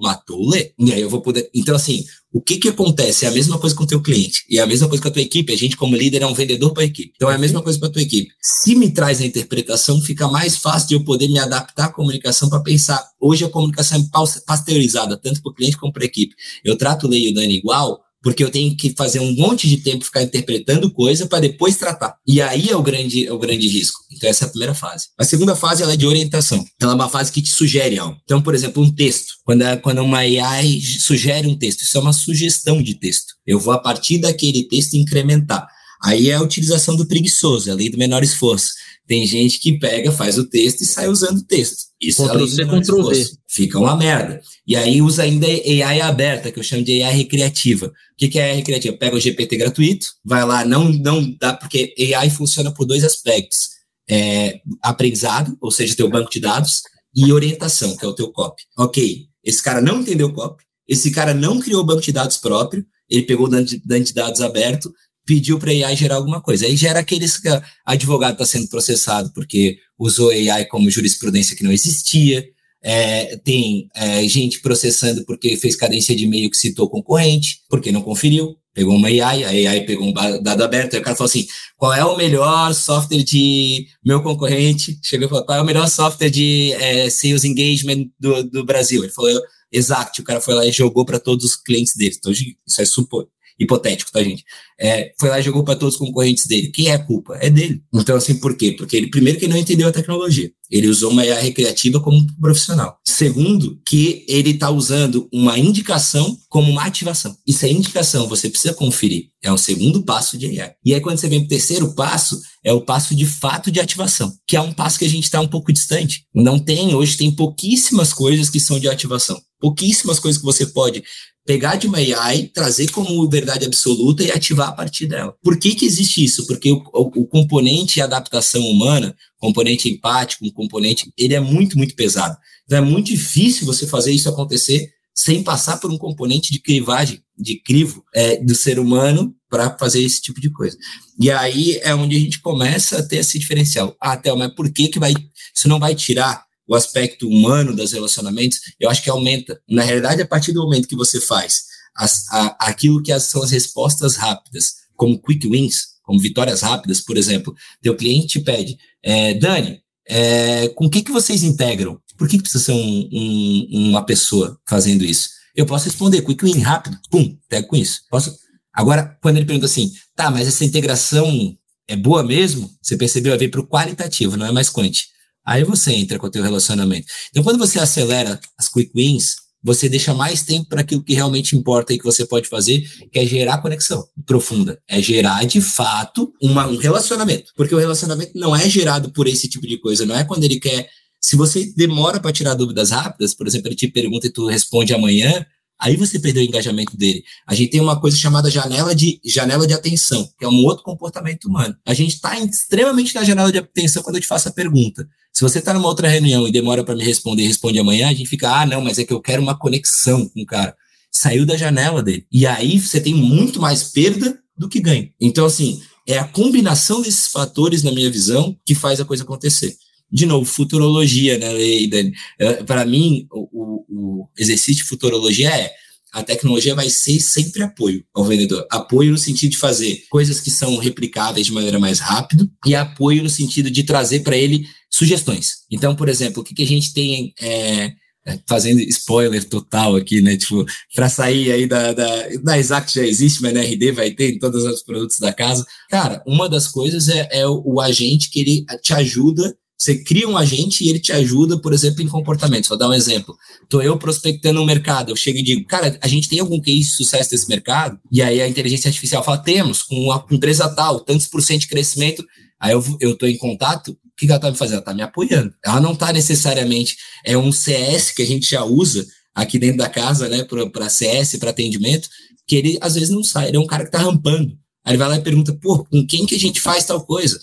matou o Lê. E aí eu vou poder. Então, assim, o que que acontece? É a mesma coisa com o teu cliente. E é a mesma coisa com a tua equipe. A gente, como líder, é um vendedor para a equipe. Então, é a mesma coisa para a tua equipe. Se me traz a interpretação, fica mais fácil de eu poder me adaptar à comunicação para pensar. Hoje a comunicação é pasteurizada, tanto para o cliente como para a equipe. Eu trato o Lê e o Dani igual, porque eu tenho que fazer um monte de tempo ficar interpretando coisa para depois tratar. E aí é o grande é o grande risco. Então essa é a primeira fase. A segunda fase ela é de orientação. Ela é uma fase que te sugere algo. Então, por exemplo, um texto. Quando quando uma AI sugere um texto, isso é uma sugestão de texto. Eu vou a partir daquele texto incrementar. Aí é a utilização do preguiçoso, a lei do menor esforço. Tem gente que pega, faz o texto e sai usando o texto. Isso Ctrl C, Ctrl V. Fica uma merda. E aí usa ainda AI aberta, que eu chamo de AI recreativa. O que, que é AI recreativa? Pega o GPT gratuito, vai lá, não, não dá, porque AI funciona por dois aspectos. É, aprendizado, ou seja, teu banco de dados, e orientação, que é o teu copy. Ok, esse cara não entendeu o copy, esse cara não criou banco de dados próprio, ele pegou o banco de dados aberto, pediu para AI gerar alguma coisa. Aí gera aqueles que advogado está sendo processado porque usou AI como jurisprudência que não existia. É, tem é, gente processando porque fez cadência de e-mail que citou concorrente, porque não conferiu, pegou uma AI, a AI pegou um dado aberto, aí o cara falou assim, qual é o melhor software de meu concorrente? Chegou e falou, qual é o melhor software de é, sales engagement do, do Brasil? Ele falou, Exact, o cara foi lá e jogou para todos os clientes dele. Então, isso é supor, hipotético, tá, gente? É, foi lá e jogou para todos os concorrentes dele. Quem é a culpa? É dele. Então, assim, por quê? Porque ele, primeiro, que não entendeu a tecnologia. Ele usou uma IA recreativa como profissional. Segundo, que ele está usando uma indicação como uma ativação. Isso é indicação, você precisa conferir. É um segundo passo de AI. E aí, quando você vem para o terceiro passo, é o passo de fato de ativação, que é um passo que a gente está um pouco distante. Não tem, hoje tem pouquíssimas coisas que são de ativação. Pouquíssimas coisas que você pode pegar de uma AI, trazer como verdade absoluta e ativar a partir dela. Por que, que existe isso? Porque o, o, o componente adaptação humana, componente empático, um componente, ele é muito, muito pesado. Então é muito difícil você fazer isso acontecer sem passar por um componente de crivagem, de crivo é, do ser humano para fazer esse tipo de coisa. E aí é onde a gente começa a ter esse diferencial. Ah, Théo, mas por que, que vai, isso não vai tirar o aspecto humano dos relacionamentos, eu acho que aumenta. Na realidade, a partir do momento que você faz as, a, aquilo que são as respostas rápidas, como quick wins, como vitórias rápidas, por exemplo, teu cliente te pede, é, Dani, é, com o que, que vocês integram? Por que, que precisa ser um, um, uma pessoa fazendo isso? Eu posso responder, quick win, rápido, pum, pego com isso. Posso? Agora, quando ele pergunta assim, tá, mas essa integração é boa mesmo? Você percebeu? Vai vir para o qualitativo, não é mais quanti. Aí você entra com o teu relacionamento. Então, quando você acelera as quick wins, você deixa mais tempo para aquilo que realmente importa e que você pode fazer, que é gerar conexão profunda. É gerar, de fato, uma, um relacionamento. Porque o relacionamento não é gerado por esse tipo de coisa. Não é quando ele quer. Se você demora para tirar dúvidas rápidas, por exemplo, ele te pergunta e tu responde amanhã, Aí você perdeu o engajamento dele. A gente tem uma coisa chamada janela de, janela de atenção, que é um outro comportamento humano. A gente está extremamente na janela de atenção quando eu te faço a pergunta. Se você está numa outra reunião e demora para me responder e responde amanhã, a gente fica, ah, não, mas é que eu quero uma conexão com o cara. Saiu da janela dele. E aí você tem muito mais perda do que ganho. Então, assim, é a combinação desses fatores, na minha visão, que faz a coisa acontecer de novo, futurologia, né, Dani? É, Para mim, o, o, exercício de futurologia é a tecnologia vai ser sempre apoio ao vendedor. Apoio no sentido de fazer coisas que são replicáveis de maneira mais rápida e apoio no sentido de trazer para ele sugestões. Então, por exemplo, o que, que a gente tem é, é fazendo spoiler total aqui, né? Tipo, para sair aí da, da, da Exact já existe, mas na RD vai ter em todos os produtos da casa. Cara, uma das coisas é, é o, o agente que ele te ajuda você cria um agente e ele te ajuda, por exemplo, em comportamento. Vou dar um exemplo. Estou eu prospectando um mercado, eu chego e digo, cara, a gente tem algum case de sucesso desse mercado? E aí a inteligência artificial fala, temos, com a empresa tal, tantos por cento de crescimento. Aí eu estou em contato, o que, que ela está me fazendo? Ela está me apoiando. Ela não está necessariamente, é um CS que a gente já usa aqui dentro da casa, né, para CS, para atendimento, que ele às vezes não sai, ele é um cara que está rampando. Aí ele vai lá e pergunta, pô, com quem que a gente faz tal coisa?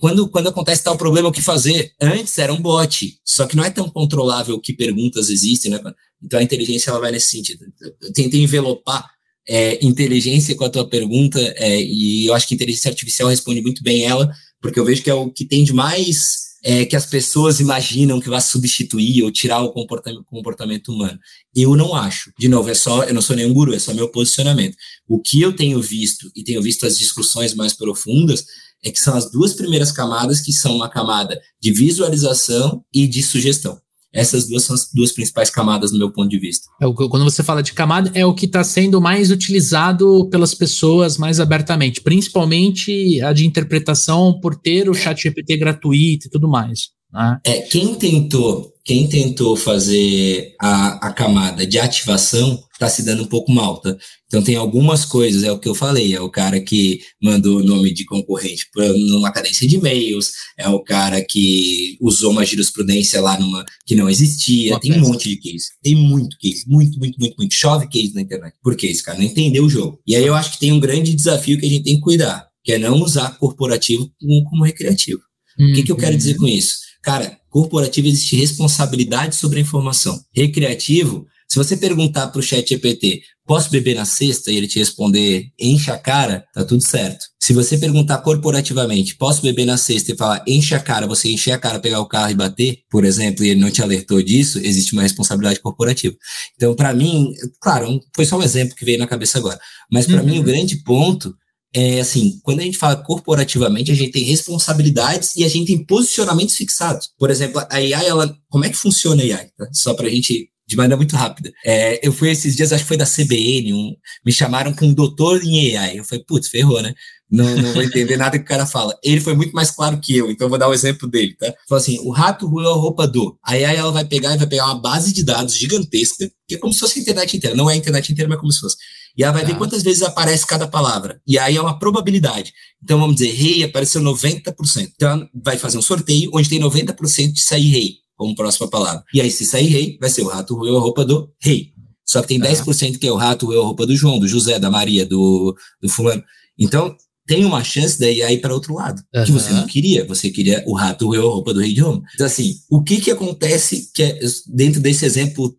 Quando, quando acontece tal problema, o que fazer? Antes era um bot, só que não é tão controlável que perguntas existem, né? Então a inteligência ela vai nesse sentido. Eu tentei envelopar é, inteligência com a tua pergunta, é, e eu acho que inteligência artificial responde muito bem ela, porque eu vejo que é o que tem de mais é, que as pessoas imaginam que vai substituir ou tirar o comportamento, humano. Eu não acho. De novo, é só, eu não sou nenhum guru, é só meu posicionamento. O que eu tenho visto, e tenho visto as discussões mais profundas, é que são as duas primeiras camadas que são uma camada de visualização e de sugestão. Essas duas são as duas principais camadas no meu ponto de vista. É o, quando você fala de camada, é o que está sendo mais utilizado pelas pessoas mais abertamente, principalmente a de interpretação por ter o chat GPT gratuito e tudo mais. Né? É, quem tentou, quem tentou fazer a, a camada de ativação está se dando um pouco mal, tá? Então tem algumas coisas, é o que eu falei, é o cara que mandou o nome de concorrente numa cadência de e-mails, é o cara que usou uma jurisprudência lá numa que não existia, uma tem peça. um monte de case, tem muito case, muito, muito, muito, muito, chove case na internet. Por que esse cara não entendeu o jogo? E aí eu acho que tem um grande desafio que a gente tem que cuidar, que é não usar corporativo como, como recreativo. Uhum. O que, que eu quero dizer com isso? Cara, corporativo existe responsabilidade sobre a informação. Recreativo, se você perguntar para o chat GPT, posso beber na sexta? E ele te responder, enche a cara, tá tudo certo. Se você perguntar corporativamente, posso beber na sexta e falar, enche a cara, você encher a cara, pegar o carro e bater, por exemplo, e ele não te alertou disso, existe uma responsabilidade corporativa. Então, para mim, claro, foi só um exemplo que veio na cabeça agora, mas para uhum. mim o grande ponto é assim, quando a gente fala corporativamente, a gente tem responsabilidades e a gente tem posicionamentos fixados. Por exemplo, a AI, ela, como é que funciona a AI? Tá? Só para a gente de maneira muito rápida. É, eu fui esses dias, acho que foi da CBN, um, me chamaram com um doutor em AI. Eu falei, putz, ferrou, né? Não, não vou entender nada que o cara fala. Ele foi muito mais claro que eu, então vou dar o um exemplo dele, tá? Falou assim: o rato roeu a roupa do. Aí, aí ela vai pegar e vai pegar uma base de dados gigantesca, que é como se fosse a internet inteira. Não é a internet inteira, mas como se fosse. E ela vai ver tá. quantas vezes aparece cada palavra. E aí é uma probabilidade. Então vamos dizer, rei apareceu 90%. Então vai fazer um sorteio onde tem 90% de sair rei como próxima palavra. E aí, se sair rei, vai ser o rato roeu a roupa do rei. Só que tem 10% que é o rato roeu a roupa do João, do José, da Maria, do, do fulano. Então, tem uma chance daí aí para outro lado, uhum. que você não queria, você queria o rato roeu a roupa do rei de Roma. Então, assim, o que que acontece que é, dentro desse exemplo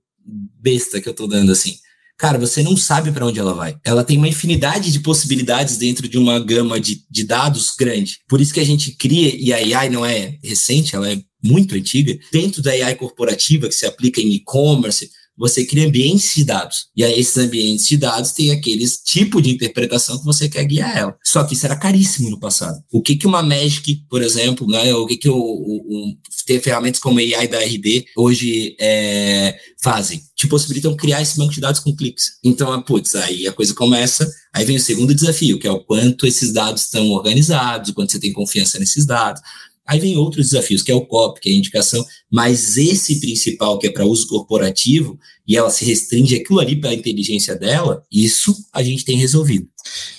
besta que eu tô dando, assim, cara, você não sabe para onde ela vai. Ela tem uma infinidade de possibilidades dentro de uma gama de, de dados grande. Por isso que a gente cria, e a AI não é recente, ela é muito antiga, dentro da AI corporativa que se aplica em e-commerce, você cria ambientes de dados. E aí, esses ambientes de dados têm aqueles tipo de interpretação que você quer guiar ela. Só que isso era caríssimo no passado. O que, que uma Magic, por exemplo, né, o que, que o, o, ter ferramentas como AI da RD hoje é, fazem? Te possibilitam criar esse banco de dados com cliques. Então, putz, aí a coisa começa. Aí vem o segundo desafio, que é o quanto esses dados estão organizados, o quanto você tem confiança nesses dados. Aí vem outros desafios, que é o COP, que é a indicação, mas esse principal, que é para uso corporativo, e ela se restringe aquilo ali para a inteligência dela, isso a gente tem resolvido.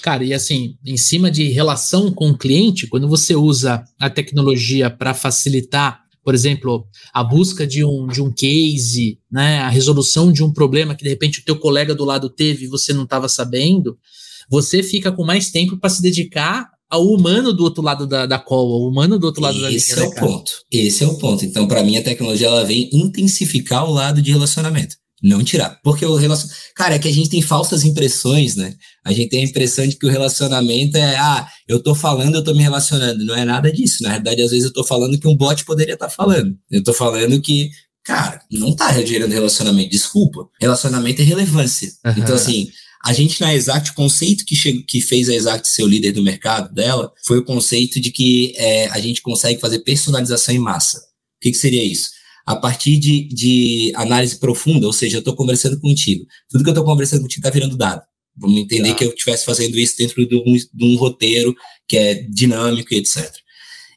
Cara, e assim, em cima de relação com o cliente, quando você usa a tecnologia para facilitar, por exemplo, a busca de um, de um case, né, a resolução de um problema que de repente o teu colega do lado teve e você não estava sabendo, você fica com mais tempo para se dedicar ao humano do outro lado da, da call, ao humano do outro lado Esse da linha. Esse é o ponto. Esse é o ponto. Então, para mim, a tecnologia ela vem intensificar o lado de relacionamento. Não tirar. Porque o relacionamento. Cara, é que a gente tem falsas impressões, né? A gente tem a impressão de que o relacionamento é, ah, eu tô falando, eu tô me relacionando. Não é nada disso. Na verdade, às vezes eu tô falando que um bot poderia estar tá falando. Eu tô falando que, cara, não tá gerando relacionamento. Desculpa. Relacionamento é relevância. Uhum. Então, assim, a gente na Exact, o conceito que, que fez a Exact ser o líder do mercado dela foi o conceito de que é, a gente consegue fazer personalização em massa. O que, que seria isso? A partir de, de análise profunda, ou seja, eu estou conversando contigo. Tudo que eu estou conversando contigo está virando dado. Vamos entender tá. que eu estivesse fazendo isso dentro de um, de um roteiro que é dinâmico e etc.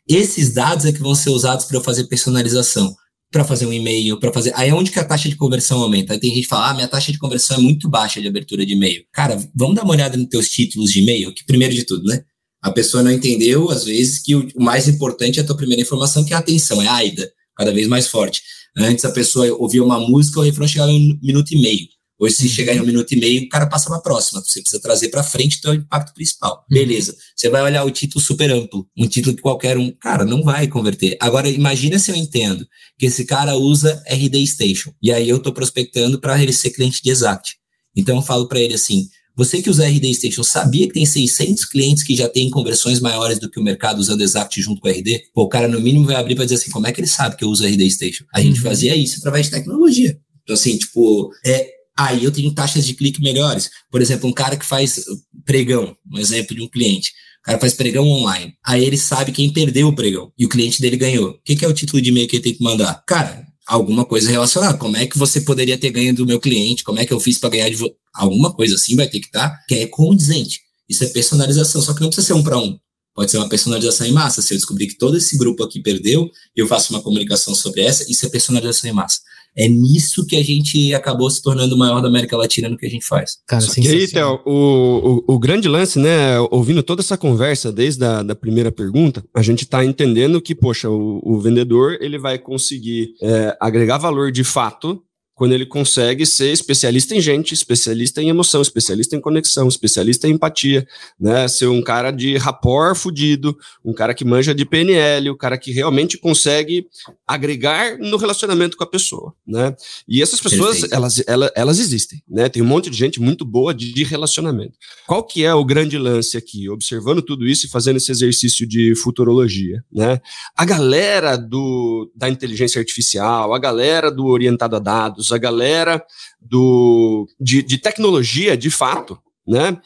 Esses dados é que vão ser usados para eu fazer personalização para fazer um e-mail, para fazer. Aí é onde que a taxa de conversão aumenta. Aí tem gente que fala: ah, minha taxa de conversão é muito baixa de abertura de e-mail. Cara, vamos dar uma olhada nos teus títulos de e-mail, que primeiro de tudo, né? A pessoa não entendeu, às vezes, que o, mais importante é a tua primeira informação, que é a atenção, é a AIDA, cada vez mais forte. Antes a pessoa ouvia uma música, o refrão chegava em um minuto e meio. Hoje, se chegar em um minuto e meio, o cara passa para a próxima. Você precisa trazer para frente o teu impacto principal. Uhum. Beleza. Você vai olhar o título super amplo, um título que qualquer um, cara, não vai converter. Agora, imagina se eu entendo que esse cara usa RD Station. E aí eu estou prospectando para ele ser cliente de Exact. Então eu falo para ele assim: você que usa RD Station sabia que tem 600 clientes que já têm conversões maiores do que o mercado usando Exact junto com o RD? Pô, o cara no mínimo vai abrir para dizer assim: como é que ele sabe que eu uso RD Station? A gente uhum. fazia isso através de tecnologia. Então, assim, tipo, é, Aí eu tenho taxas de clique melhores. Por exemplo, um cara que faz pregão, um exemplo de um cliente. O cara faz pregão online. Aí ele sabe quem perdeu o pregão e o cliente dele ganhou. O que, que é o título de e-mail que ele tem que mandar? Cara, alguma coisa relacionada. Como é que você poderia ter ganho do meu cliente? Como é que eu fiz para ganhar de você? Alguma coisa assim vai ter que estar, tá, que é condizente. Isso é personalização, só que não precisa ser um para um. Pode ser uma personalização em massa. Se eu descobrir que todo esse grupo aqui perdeu, eu faço uma comunicação sobre essa, isso é personalização em massa. É nisso que a gente acabou se tornando o maior da América Latina no que a gente faz. Cara, Só que aí, Theo, o, o, o, grande lance, né, ouvindo toda essa conversa desde a da primeira pergunta, a gente está entendendo que, poxa, o, o, vendedor ele vai conseguir é, agregar valor de fato quando ele consegue ser especialista em gente, especialista em emoção, especialista em conexão, especialista em empatia, né? Ser um cara de rapport fudido, um cara que manja de PNL, o cara que realmente consegue agregar no relacionamento com a pessoa, né? E essas pessoas, elas, elas, elas existem, né? Tem um monte de gente muito boa de relacionamento. Qual que é o grande lance aqui? Observando tudo isso e fazendo esse exercício de futurologia, né? A galera do, da inteligência artificial, a galera do orientado a dados, a galera do, de, de tecnologia, de fato, né?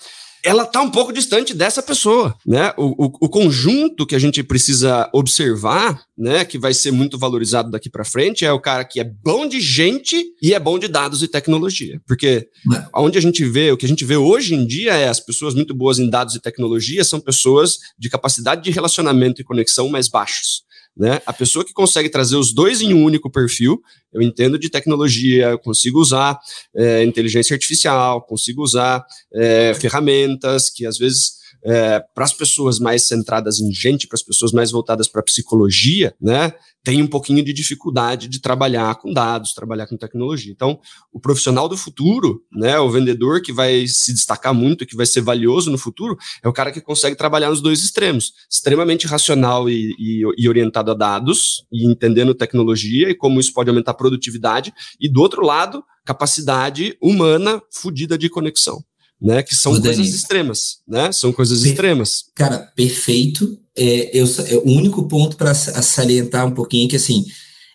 ela está um pouco distante dessa pessoa, né? O, o, o, conjunto que a gente precisa observar, né, que vai ser muito valorizado daqui para frente, é o cara que é bom de gente e é bom de dados e tecnologia, porque onde a gente vê, o que a gente vê hoje em dia é as pessoas muito boas em dados e tecnologia são pessoas de capacidade de relacionamento e conexão mais baixos. Né? A pessoa que consegue trazer os dois em um único perfil, eu entendo de tecnologia, eu consigo usar é, inteligência artificial, consigo usar é, ferramentas que às vezes é, para as pessoas mais centradas em gente, para as pessoas mais voltadas para psicologia, né, tem um pouquinho de dificuldade de trabalhar com dados, trabalhar com tecnologia. Então, o profissional do futuro, né, o vendedor que vai se destacar muito, que vai ser valioso no futuro, é o cara que consegue trabalhar nos dois extremos, extremamente racional e, e, e orientado a dados, e entendendo tecnologia e como isso pode aumentar a produtividade, e do outro lado, capacidade humana fodida de conexão né? Que são coisas extremas, né? São coisas per extremas. Cara, perfeito. É, eu, é, o único ponto para salientar um pouquinho é que assim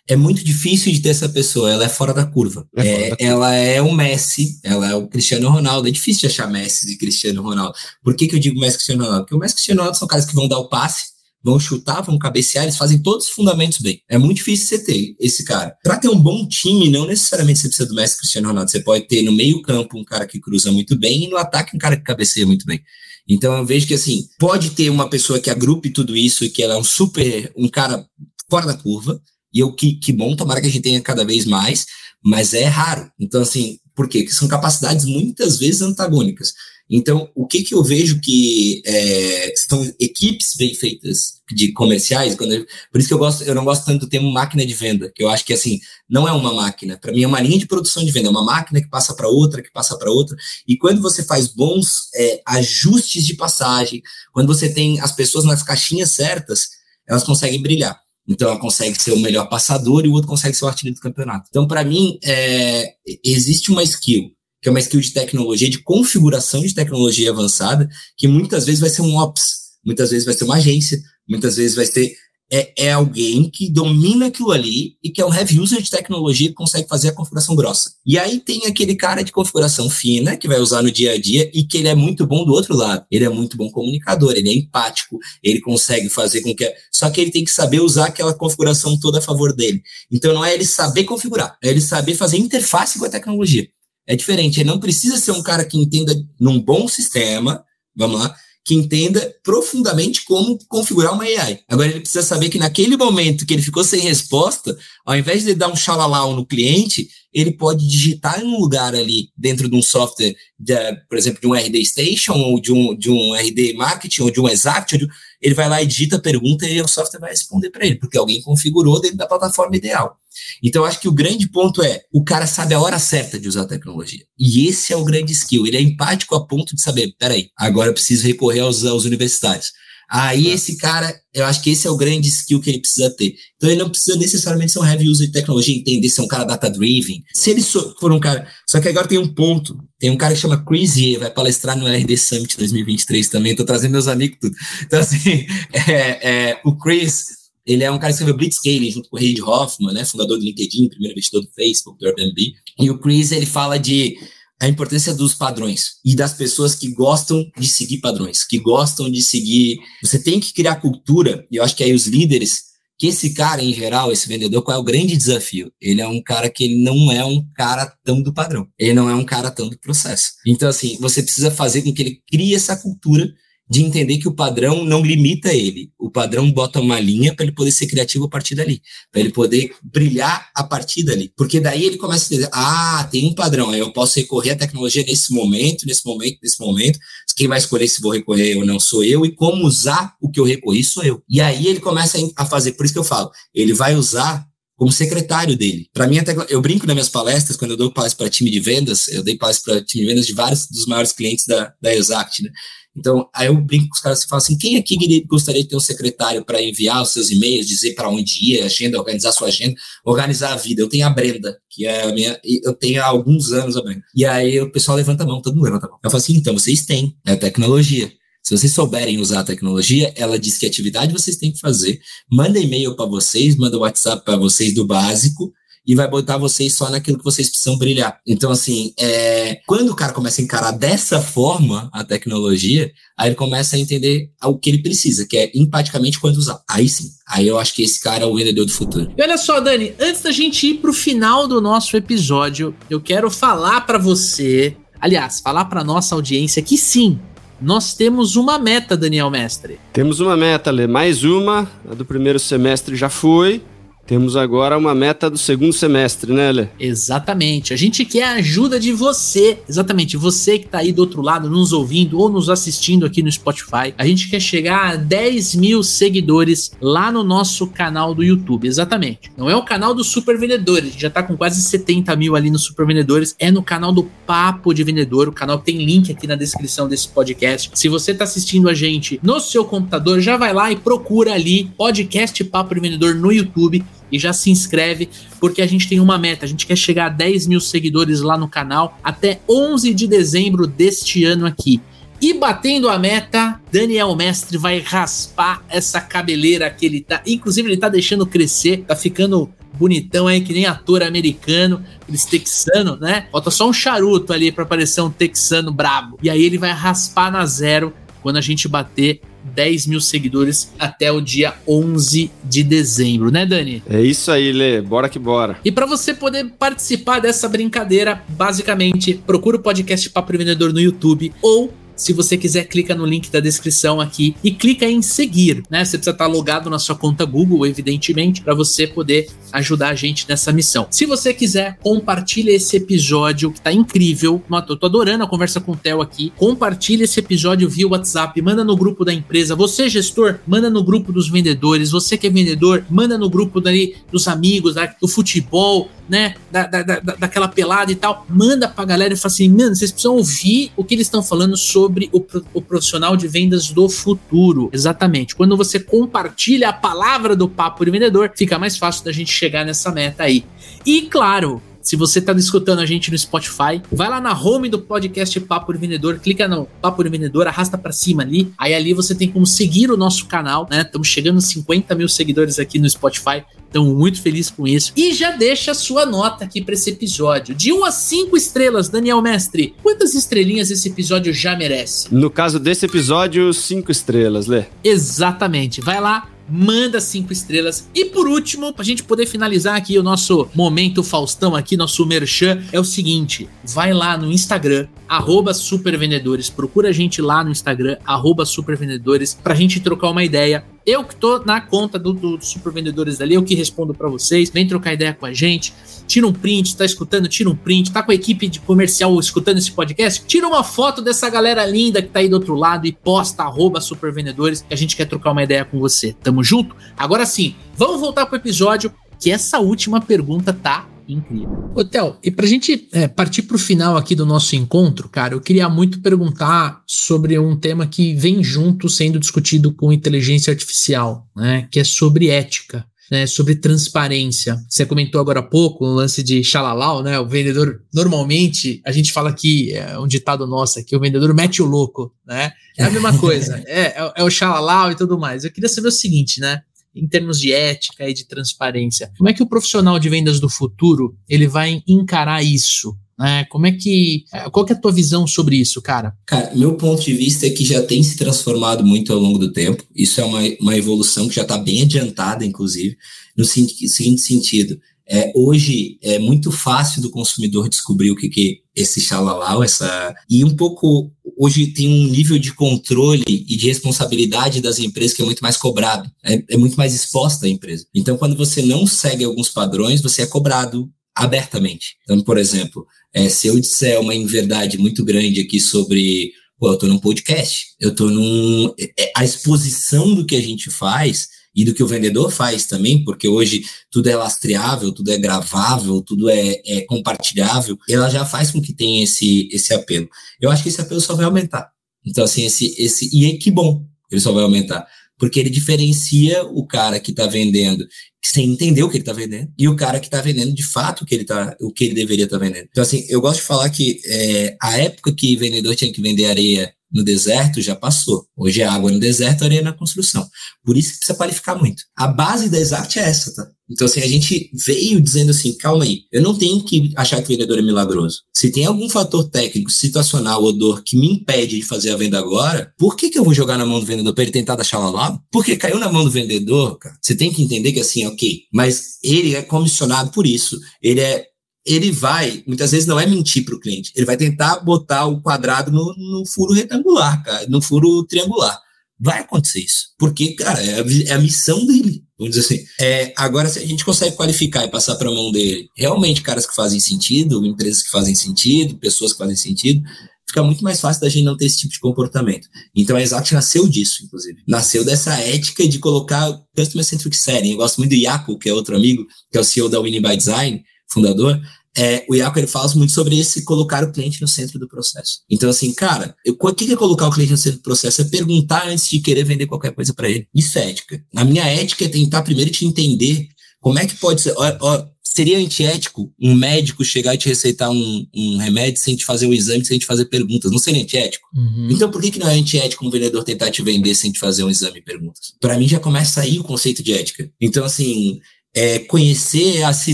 é muito difícil de ter essa pessoa, ela é fora da curva. É é, da curva. Ela é o Messi, ela é o Cristiano Ronaldo. É difícil de achar Messi e Cristiano Ronaldo. Por que, que eu digo Messi e Cristiano Ronaldo? Porque o Messi e Cristiano Ronaldo são caras que vão dar o passe vão chutar, vão cabecear, eles fazem todos os fundamentos bem. É muito difícil você ter esse cara. Para ter um bom time, não necessariamente você precisa do Messi Cristiano Ronaldo. Você pode ter no meio-campo um cara que cruza muito bem e no ataque um cara que cabeceia muito bem. Então eu vejo que assim, pode ter uma pessoa que agrupe tudo isso e que ela é um super, um cara fora da curva, e eu que, que bom, tomara que a gente tenha cada vez mais, mas é raro. Então, assim, por quê? Porque são capacidades muitas vezes antagônicas. Então, o que, que eu vejo que é, são equipes bem feitas de comerciais, quando eu, por isso que eu gosto, eu não gosto tanto do termo máquina de venda, que eu acho que assim, não é uma máquina, para mim é uma linha de produção de venda, é uma máquina que passa para outra, que passa para outra, e quando você faz bons é, ajustes de passagem, quando você tem as pessoas nas caixinhas certas, elas conseguem brilhar. Então, ela consegue ser o melhor passador e o outro consegue ser o artilheiro do campeonato. Então, para mim, é, existe uma skill que é uma skill de tecnologia, de configuração de tecnologia avançada, que muitas vezes vai ser um ops, muitas vezes vai ser uma agência, muitas vezes vai ser é, é alguém que domina aquilo ali e que é um heavy user de tecnologia que consegue fazer a configuração grossa. E aí tem aquele cara de configuração fina que vai usar no dia a dia e que ele é muito bom do outro lado. Ele é muito bom comunicador, ele é empático, ele consegue fazer com que. Só que ele tem que saber usar aquela configuração toda a favor dele. Então não é ele saber configurar, é ele saber fazer interface com a tecnologia é diferente. Ele não precisa ser um cara que entenda num bom sistema, vamos lá, que entenda profundamente como configurar uma AI. Agora ele precisa saber que naquele momento que ele ficou sem resposta, ao invés de dar um xalalau no cliente, ele pode digitar em um lugar ali dentro de um software, de, por exemplo, de um RD Station, ou de um, de um RD Marketing, ou de um Exact, ele vai lá e digita a pergunta e o software vai responder para ele, porque alguém configurou dentro da plataforma ideal. Então, acho que o grande ponto é, o cara sabe a hora certa de usar a tecnologia. E esse é o grande skill. Ele é empático a ponto de saber, peraí, agora eu preciso recorrer aos, aos universitários. Aí esse cara, eu acho que esse é o grande skill que ele precisa ter. Então ele não precisa necessariamente ser um heavy user de tecnologia, entender se é um cara data-driven. Se ele for um cara... Só que agora tem um ponto. Tem um cara que chama Chris Ye, vai palestrar no RD Summit 2023 também. Tô trazendo meus amigos tudo. Então assim, é, é, o Chris ele é um cara que escreveu Blitzscaling junto com o Reid Hoffman, né, fundador do LinkedIn, primeiro investidor do Facebook, do Airbnb. E o Chris, ele fala de a importância dos padrões e das pessoas que gostam de seguir padrões, que gostam de seguir. Você tem que criar cultura, e eu acho que aí os líderes, que esse cara em geral, esse vendedor, qual é o grande desafio? Ele é um cara que ele não é um cara tão do padrão, ele não é um cara tão do processo. Então, assim, você precisa fazer com que ele crie essa cultura de entender que o padrão não limita ele. O padrão bota uma linha para ele poder ser criativo a partir dali, para ele poder brilhar a partir dali. Porque daí ele começa a dizer: ah, tem um padrão, eu posso recorrer à tecnologia nesse momento, nesse momento, nesse momento. Quem vai escolher se vou recorrer ou não sou eu, e como usar o que eu recorri sou eu. E aí ele começa a fazer, por isso que eu falo, ele vai usar como secretário dele. Para mim, eu brinco nas minhas palestras, quando eu dou palestra para time de vendas, eu dei palestra para time de vendas de vários dos maiores clientes da, da Exact, né? Então, aí eu brinco com os caras e falo assim: quem aqui gostaria de ter um secretário para enviar os seus e-mails, dizer para onde ir, agenda, organizar sua agenda, organizar a vida? Eu tenho a Brenda, que é a minha. Eu tenho há alguns anos a Brenda. E aí o pessoal levanta a mão, todo mundo levanta a mão. Eu falo assim: então, vocês têm, é tecnologia. Se vocês souberem usar a tecnologia, ela diz que atividade vocês têm que fazer, manda e-mail para vocês, manda WhatsApp para vocês do básico, e vai botar vocês só naquilo que vocês precisam brilhar. Então, assim, é, quando o cara começa a encarar dessa forma a tecnologia, aí ele começa a entender o que ele precisa, que é empaticamente quando usar. Aí sim, aí eu acho que esse cara é o vendedor do futuro. E olha só, Dani, antes da gente ir pro final do nosso episódio, eu quero falar para você, aliás, falar para nossa audiência que sim, nós temos uma meta, Daniel Mestre. Temos uma meta, Lê. Mais uma. A do primeiro semestre já foi. Temos agora uma meta do segundo semestre, né, Lê? Exatamente. A gente quer a ajuda de você. Exatamente. Você que está aí do outro lado, nos ouvindo ou nos assistindo aqui no Spotify. A gente quer chegar a 10 mil seguidores lá no nosso canal do YouTube. Exatamente. Não é o canal dos Super Vendedores. Já está com quase 70 mil ali no Super Vendedores. É no canal do Papo de Vendedor. O canal tem link aqui na descrição desse podcast. Se você está assistindo a gente no seu computador, já vai lá e procura ali podcast Papo de Vendedor no YouTube e já se inscreve, porque a gente tem uma meta. A gente quer chegar a 10 mil seguidores lá no canal até 11 de dezembro deste ano aqui. E batendo a meta, Daniel Mestre vai raspar essa cabeleira que ele tá. Inclusive, ele tá deixando crescer, tá ficando bonitão aí, que nem ator americano, eles texano, né? Falta só um charuto ali para parecer um texano brabo. E aí ele vai raspar na zero quando a gente bater 10 mil seguidores até o dia 11 de dezembro, né, Dani? É isso aí, Lê. Bora que bora. E para você poder participar dessa brincadeira, basicamente, procura o podcast Papo Vendedor no YouTube ou se você quiser, clica no link da descrição aqui e clica em seguir, né? Você precisa estar logado na sua conta Google, evidentemente, para você poder ajudar a gente nessa missão. Se você quiser, compartilha esse episódio que tá incrível. Eu tô adorando a conversa com o Theo aqui. Compartilha esse episódio via WhatsApp, manda no grupo da empresa. Você, gestor, manda no grupo dos vendedores. Você que é vendedor, manda no grupo dali dos amigos, do futebol, né? Da, da, da, daquela pelada e tal. Manda pra galera e fala assim: mano, vocês precisam ouvir o que eles estão falando sobre sobre o, o profissional de vendas do futuro. Exatamente. Quando você compartilha a palavra do papo de vendedor, fica mais fácil da gente chegar nessa meta aí. E claro, se você está escutando a gente no Spotify, vai lá na home do podcast Papo de Vendedor, clica no Papo de Vendedor, arrasta para cima ali. Aí ali você tem como seguir o nosso canal, né? Estamos chegando a 50 mil seguidores aqui no Spotify. Estamos muito felizes com isso. E já deixa a sua nota aqui para esse episódio. De 1 a 5 estrelas, Daniel Mestre. Quantas estrelinhas esse episódio já merece? No caso desse episódio, 5 estrelas, Lê. Exatamente. Vai lá, manda cinco estrelas. E por último, pra gente poder finalizar aqui o nosso momento Faustão aqui, nosso merchan, é o seguinte, vai lá no Instagram, arroba supervendedores, procura a gente lá no Instagram, arroba supervendedores, pra gente trocar uma ideia. Eu que tô na conta do, do Super Vendedores ali, eu que respondo para vocês. Vem trocar ideia com a gente. Tira um print, tá escutando, tira um print. Tá com a equipe de comercial escutando esse podcast? Tira uma foto dessa galera linda que tá aí do outro lado e posta arroba Super Vendedores que a gente quer trocar uma ideia com você. Tamo junto? Agora sim, vamos voltar pro episódio que essa última pergunta tá incrível. Ô, Theo, e pra gente é, partir pro final aqui do nosso encontro, cara, eu queria muito perguntar sobre um tema que vem junto sendo discutido com inteligência artificial, né? Que é sobre ética. Né, sobre transparência. Você comentou agora há pouco o lance de xalalau, né? O vendedor, normalmente, a gente fala que é um ditado nosso que o vendedor mete o louco, né? É a mesma coisa, é, é, é o xalalau e tudo mais. Eu queria saber o seguinte, né? Em termos de ética e de transparência. Como é que o profissional de vendas do futuro ele vai encarar isso? É, como é que. É, qual que é a tua visão sobre isso, cara? Cara, meu ponto de vista é que já tem se transformado muito ao longo do tempo. Isso é uma, uma evolução que já está bem adiantada, inclusive, no seguinte sentido. É, hoje é muito fácil do consumidor descobrir o que, que esse xalalau, essa. E um pouco. Hoje tem um nível de controle e de responsabilidade das empresas que é muito mais cobrado. É, é muito mais exposta a empresa. Então, quando você não segue alguns padrões, você é cobrado abertamente. Então, por exemplo, é, se eu disser uma inverdade muito grande aqui sobre. Pô, eu tô num podcast, eu tô num. É, a exposição do que a gente faz e do que o vendedor faz também, porque hoje tudo é lastreável, tudo é gravável, tudo é, é compartilhável, ela já faz com que tenha esse, esse apelo. Eu acho que esse apelo só vai aumentar. Então, assim, esse, esse, e é que bom, ele só vai aumentar, porque ele diferencia o cara que está vendendo sem entender o que ele está vendendo e o cara que está vendendo de fato o que ele tá, o que ele deveria estar tá vendendo. Então, assim, eu gosto de falar que é, a época que vendedor tinha que vender areia no deserto já passou. Hoje é água no deserto, areia na construção. Por isso que precisa qualificar muito. A base da Exact é essa, tá? Então, assim, a gente veio dizendo assim, calma aí, eu não tenho que achar que o vendedor é milagroso. Se tem algum fator técnico, situacional ou dor que me impede de fazer a venda agora, por que, que eu vou jogar na mão do vendedor para ele tentar lá lá? Porque caiu na mão do vendedor, cara. Você tem que entender que assim, ok, mas ele é comissionado por isso. Ele é ele vai, muitas vezes não é mentir para o cliente, ele vai tentar botar o quadrado no, no, furo retangular, cara, no furo triangular. Vai acontecer isso, porque, cara, é a, é a missão dele, vamos dizer assim. É, agora, se a gente consegue qualificar e passar para a mão dele realmente caras que fazem sentido, empresas que fazem sentido, pessoas que fazem sentido, fica muito mais fácil da gente não ter esse tipo de comportamento. Então a Exact nasceu disso, inclusive. Nasceu dessa ética de colocar Customer Centric Selling. Eu gosto muito do Iaco, que é outro amigo, que é o CEO da Winning by Design, fundador, é, o Iaco ele fala muito sobre esse colocar o cliente no centro do processo. Então, assim, cara, o que é colocar o cliente no centro do processo? É perguntar antes de querer vender qualquer coisa para ele. Isso é ética. A minha ética é tentar primeiro te entender como é que pode ser. Ó, ó, seria antiético um médico chegar e te receitar um, um, remédio sem te fazer um exame, sem te fazer perguntas. Não seria antiético? Uhum. Então, por que, que não é antiético um vendedor tentar te vender sem te fazer um exame e perguntas? Para mim, já começa aí o conceito de ética. Então, assim, é, conhecer a si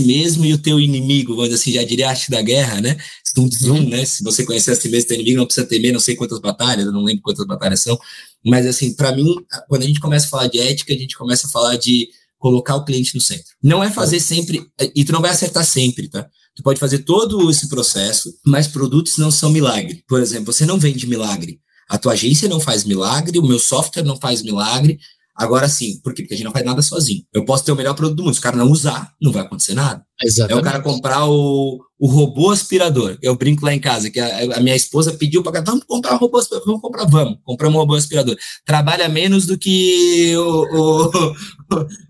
mesmo e o teu inimigo, vamos dizer assim, já diria a arte da guerra, né? Uhum. né? Se você conhecer a si mesmo e teu inimigo, não precisa temer não sei quantas batalhas, eu não lembro quantas batalhas são, mas assim, para mim, quando a gente começa a falar de ética, a gente começa a falar de colocar o cliente no centro. Não é fazer sempre, e tu não vai acertar sempre, tá? Tu pode fazer todo esse processo, mas produtos não são milagre. Por exemplo, você não vende milagre. A tua agência não faz milagre, o meu software não faz milagre, Agora sim, por quê? Porque a gente não faz nada sozinho. Eu posso ter o melhor produto do mundo, se o cara não usar, não vai acontecer nada. Exatamente. É o cara comprar o, o robô aspirador. Eu brinco lá em casa, que a, a minha esposa pediu para vamos comprar um robô aspirador, vamos comprar, vamos, compramos um robô aspirador. Trabalha menos do que o, o,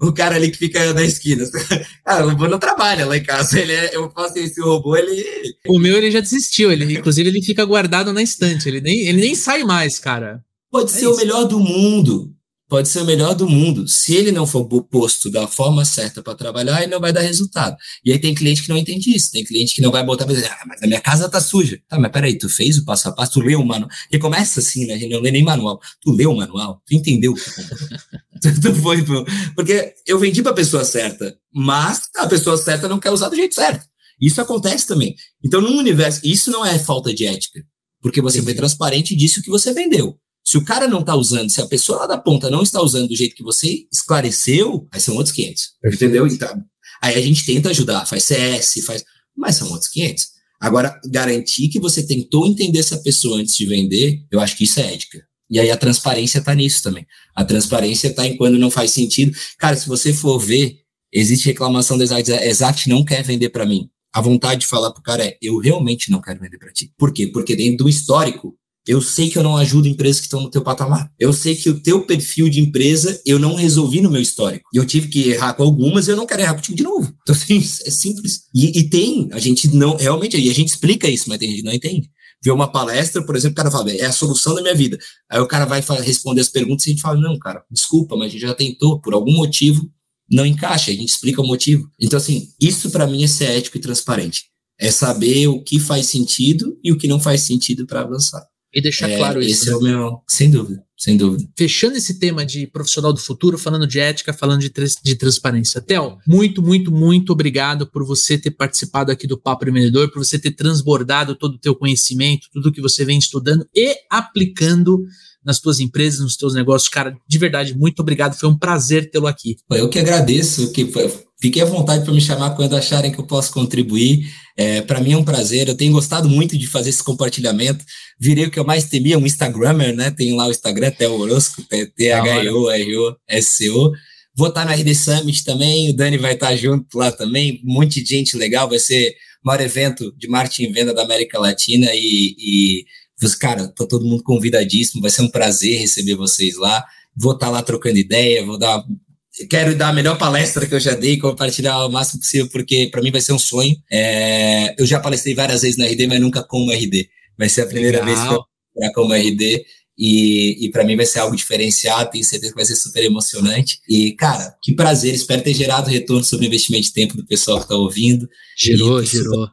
o, cara ali que fica na esquina. Cara, o robô não trabalha lá em casa. Ele é, eu faço esse robô, ele. O meu ele já desistiu, ele, inclusive ele fica guardado na estante, ele nem, ele nem sai mais, cara. Pode é ser isso. o melhor do mundo pode ser o melhor do mundo. Se ele não for posto da forma certa para trabalhar, ele não vai dar resultado. E aí tem cliente que não entende isso. Tem cliente que não vai botar dizer, ah, mas a minha casa tá suja. Tá, mas peraí, tu fez o passo a passo, tu leu o manual. Porque começa assim, né? A gente não lê nem manual. Tu leu o manual, tu entendeu o que tu, tu foi, Porque eu vendi para a pessoa certa, mas a pessoa certa não quer usar do jeito certo. Isso acontece também. Então, num universo, isso não é falta de ética, porque você Entendi. foi transparente e disse o que você vendeu. Se o cara não está usando, se a pessoa lá da ponta não está usando do jeito que você esclareceu, aí são outros 500. Entendeu? Então, aí a gente tenta ajudar, faz CS, faz. Mas são outros 500. Agora, garantir que você tentou entender essa pessoa antes de vender, eu acho que isso é ética. E aí a transparência está nisso também. A transparência está em quando não faz sentido. Cara, se você for ver, existe reclamação da Exact, Exact não quer vender para mim. A vontade de falar pro cara é, eu realmente não quero vender para ti. Por quê? Porque dentro do histórico, eu sei que eu não ajudo empresas que estão no teu patamar. Eu sei que o teu perfil de empresa eu não resolvi no meu histórico. E eu tive que errar com algumas e eu não quero errar contigo de novo. Então, assim, é simples. E, e tem, a gente não, realmente, e a gente explica isso, mas tem gente que não entende. Vê uma palestra, por exemplo, o cara fala, é a solução da minha vida. Aí o cara vai responder as perguntas e a gente fala, não, cara, desculpa, mas a gente já tentou, por algum motivo, não encaixa, a gente explica o motivo. Então, assim, isso para mim é ser ético e transparente. É saber o que faz sentido e o que não faz sentido para avançar. E deixar é, claro isso. Esse né? é o meu. Sem dúvida, sem dúvida. Fechando esse tema de profissional do futuro, falando de ética, falando de, de transparência. Theo, muito, muito, muito obrigado por você ter participado aqui do Papo Empreendedor, por você ter transbordado todo o teu conhecimento, tudo que você vem estudando e aplicando nas tuas empresas, nos teus negócios. Cara, de verdade, muito obrigado. Foi um prazer tê-lo aqui. Eu que agradeço, que Fiquem à vontade para me chamar quando acharem que eu posso contribuir. É, para mim é um prazer. Eu tenho gostado muito de fazer esse compartilhamento. Virei o que eu mais temia, um Instagrammer, né? Tem lá o Instagram, Theo Orosco, T-H-O-R-O-S-C-O. Vou estar no RD Summit também, o Dani vai estar junto lá também, um monte de gente legal, vai ser o maior evento de marketing e venda da América Latina e, e cara, tá todo mundo convidadíssimo, vai ser um prazer receber vocês lá. Vou estar lá trocando ideia, vou dar quero dar a melhor palestra que eu já dei, compartilhar o máximo possível, porque para mim vai ser um sonho. É, eu já palestrei várias vezes no RD, mas nunca como RD. Vai ser a primeira Legal. vez que eu vou como RD. E, e para mim vai ser algo diferenciado, tenho certeza que vai ser super emocionante. E, cara, que prazer, espero ter gerado retorno sobre o investimento de tempo do pessoal que está ouvindo. Gerou, gerou.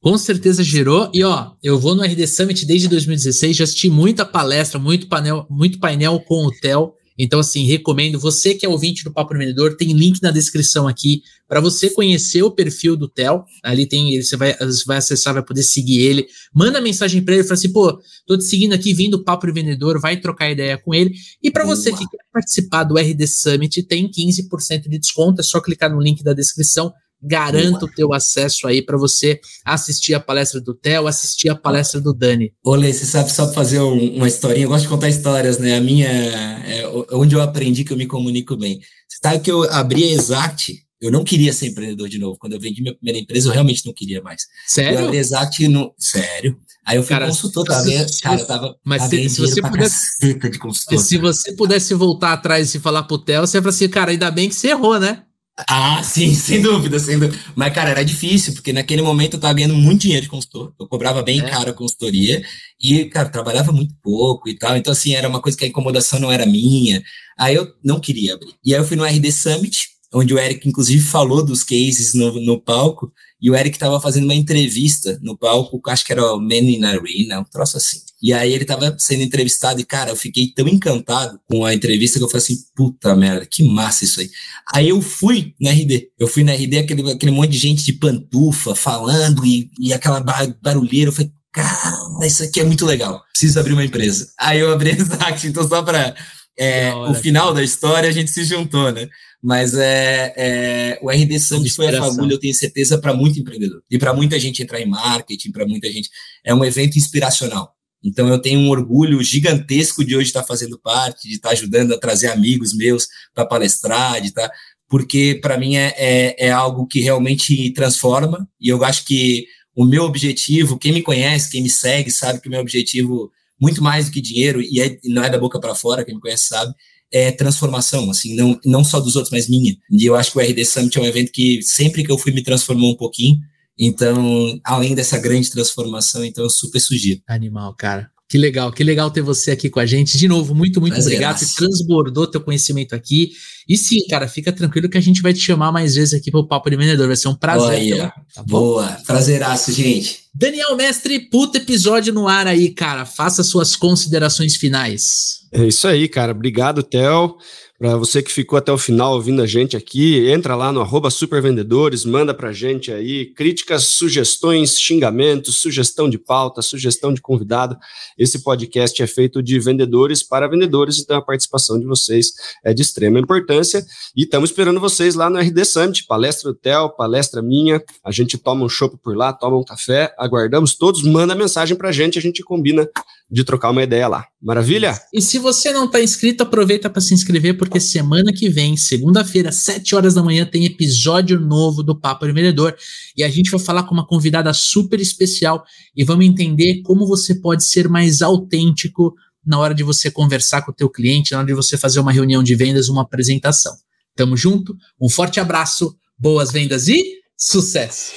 Com certeza gerou. E ó, eu vou no RD Summit desde 2016, já assisti muita palestra, muito painel, muito painel com o Theo. Então, assim, recomendo. Você que é ouvinte do Papo Vendedor, tem link na descrição aqui para você conhecer o perfil do Theo. Ali tem, você vai, você vai acessar, vai poder seguir ele. Manda mensagem para ele, fala assim, pô, tô te seguindo aqui, vindo do Papo Vendedor, vai trocar ideia com ele. E para você que quer participar do RD Summit, tem 15% de desconto, é só clicar no link da descrição garanto o teu acesso aí para você assistir a palestra do Theo, assistir a palestra do Dani. Olê, você sabe só fazer um, uma historinha, eu gosto de contar histórias, né? A minha, é, onde eu aprendi que eu me comunico bem. Você sabe que eu abri a Exact, eu não queria ser empreendedor de novo. Quando eu vendi minha primeira empresa, eu realmente não queria mais. Sério? Eu abri a Exact no... Sério. Aí eu fui cara, consultor, tava, cara, eu tava, mas tava se, se você pudesse, de consultor. Se você pudesse voltar atrás e falar pro Theo, você ia falar assim, cara, ainda bem que você errou, né? Ah, sim, sem dúvida, sem dúvida. Mas, cara, era difícil, porque naquele momento eu tava ganhando muito dinheiro de consultor. Eu cobrava bem é. caro a consultoria e, cara, trabalhava muito pouco e tal. Então, assim, era uma coisa que a incomodação não era minha. Aí eu não queria abrir. E aí eu fui no RD Summit, onde o Eric, inclusive, falou dos cases no, no palco. E o Eric estava fazendo uma entrevista no palco, acho que era o Men in Arena, um troço assim. E aí ele estava sendo entrevistado e, cara, eu fiquei tão encantado com a entrevista que eu falei assim, puta merda, que massa isso aí. Aí eu fui na RD. Eu fui na RD, aquele, aquele monte de gente de pantufa falando e, e aquela barulheira. Eu falei, cara, isso aqui é muito legal. Preciso abrir uma empresa. Aí eu abri Exact, então só para é, o final da história a gente se juntou, né? Mas é, é o RD Summit foi a fagulha, eu tenho certeza, para muito empreendedor. E para muita gente entrar em marketing, para muita gente. É um evento inspiracional. Então eu tenho um orgulho gigantesco de hoje estar fazendo parte, de estar ajudando a trazer amigos meus para palestrar, de estar, porque para mim é, é, é, algo que realmente transforma. E eu acho que o meu objetivo, quem me conhece, quem me segue, sabe que o meu objetivo, muito mais do que dinheiro, e é, não é da boca para fora, quem me conhece sabe, é, transformação, assim, não, não só dos outros, mas minha. E eu acho que o RD Summit é um evento que sempre que eu fui me transformou um pouquinho. Então, além dessa grande transformação, então eu super sugiro. Animal, cara. Que legal, que legal ter você aqui com a gente. De novo, muito, muito Prazer, obrigado. Você transbordou teu conhecimento aqui. E sim, cara, fica tranquilo que a gente vai te chamar mais vezes aqui para o Papo de Vendedor. Vai ser um prazer. Boa, tá Boa. prazeraço, gente. Daniel Mestre, puta episódio no ar aí, cara. Faça suas considerações finais. É isso aí, cara. Obrigado, Theo. Para você que ficou até o final ouvindo a gente aqui, entra lá no arroba supervendedores, manda para a gente aí críticas, sugestões, xingamentos, sugestão de pauta, sugestão de convidado. Esse podcast é feito de vendedores para vendedores, então a participação de vocês é de extrema importância. E estamos esperando vocês lá no RD Summit, palestra do Theo, palestra minha. A gente toma um chopp por lá, toma um café, aguardamos todos, manda mensagem para a gente, a gente combina de trocar uma ideia lá. Maravilha? E se você não está inscrito, aproveita para se inscrever, porque semana que vem, segunda-feira, 7 horas da manhã, tem episódio novo do Papo de Vendedor. E a gente vai falar com uma convidada super especial e vamos entender como você pode ser mais autêntico na hora de você conversar com o teu cliente, na hora de você fazer uma reunião de vendas, uma apresentação. Tamo junto, um forte abraço, boas vendas e sucesso!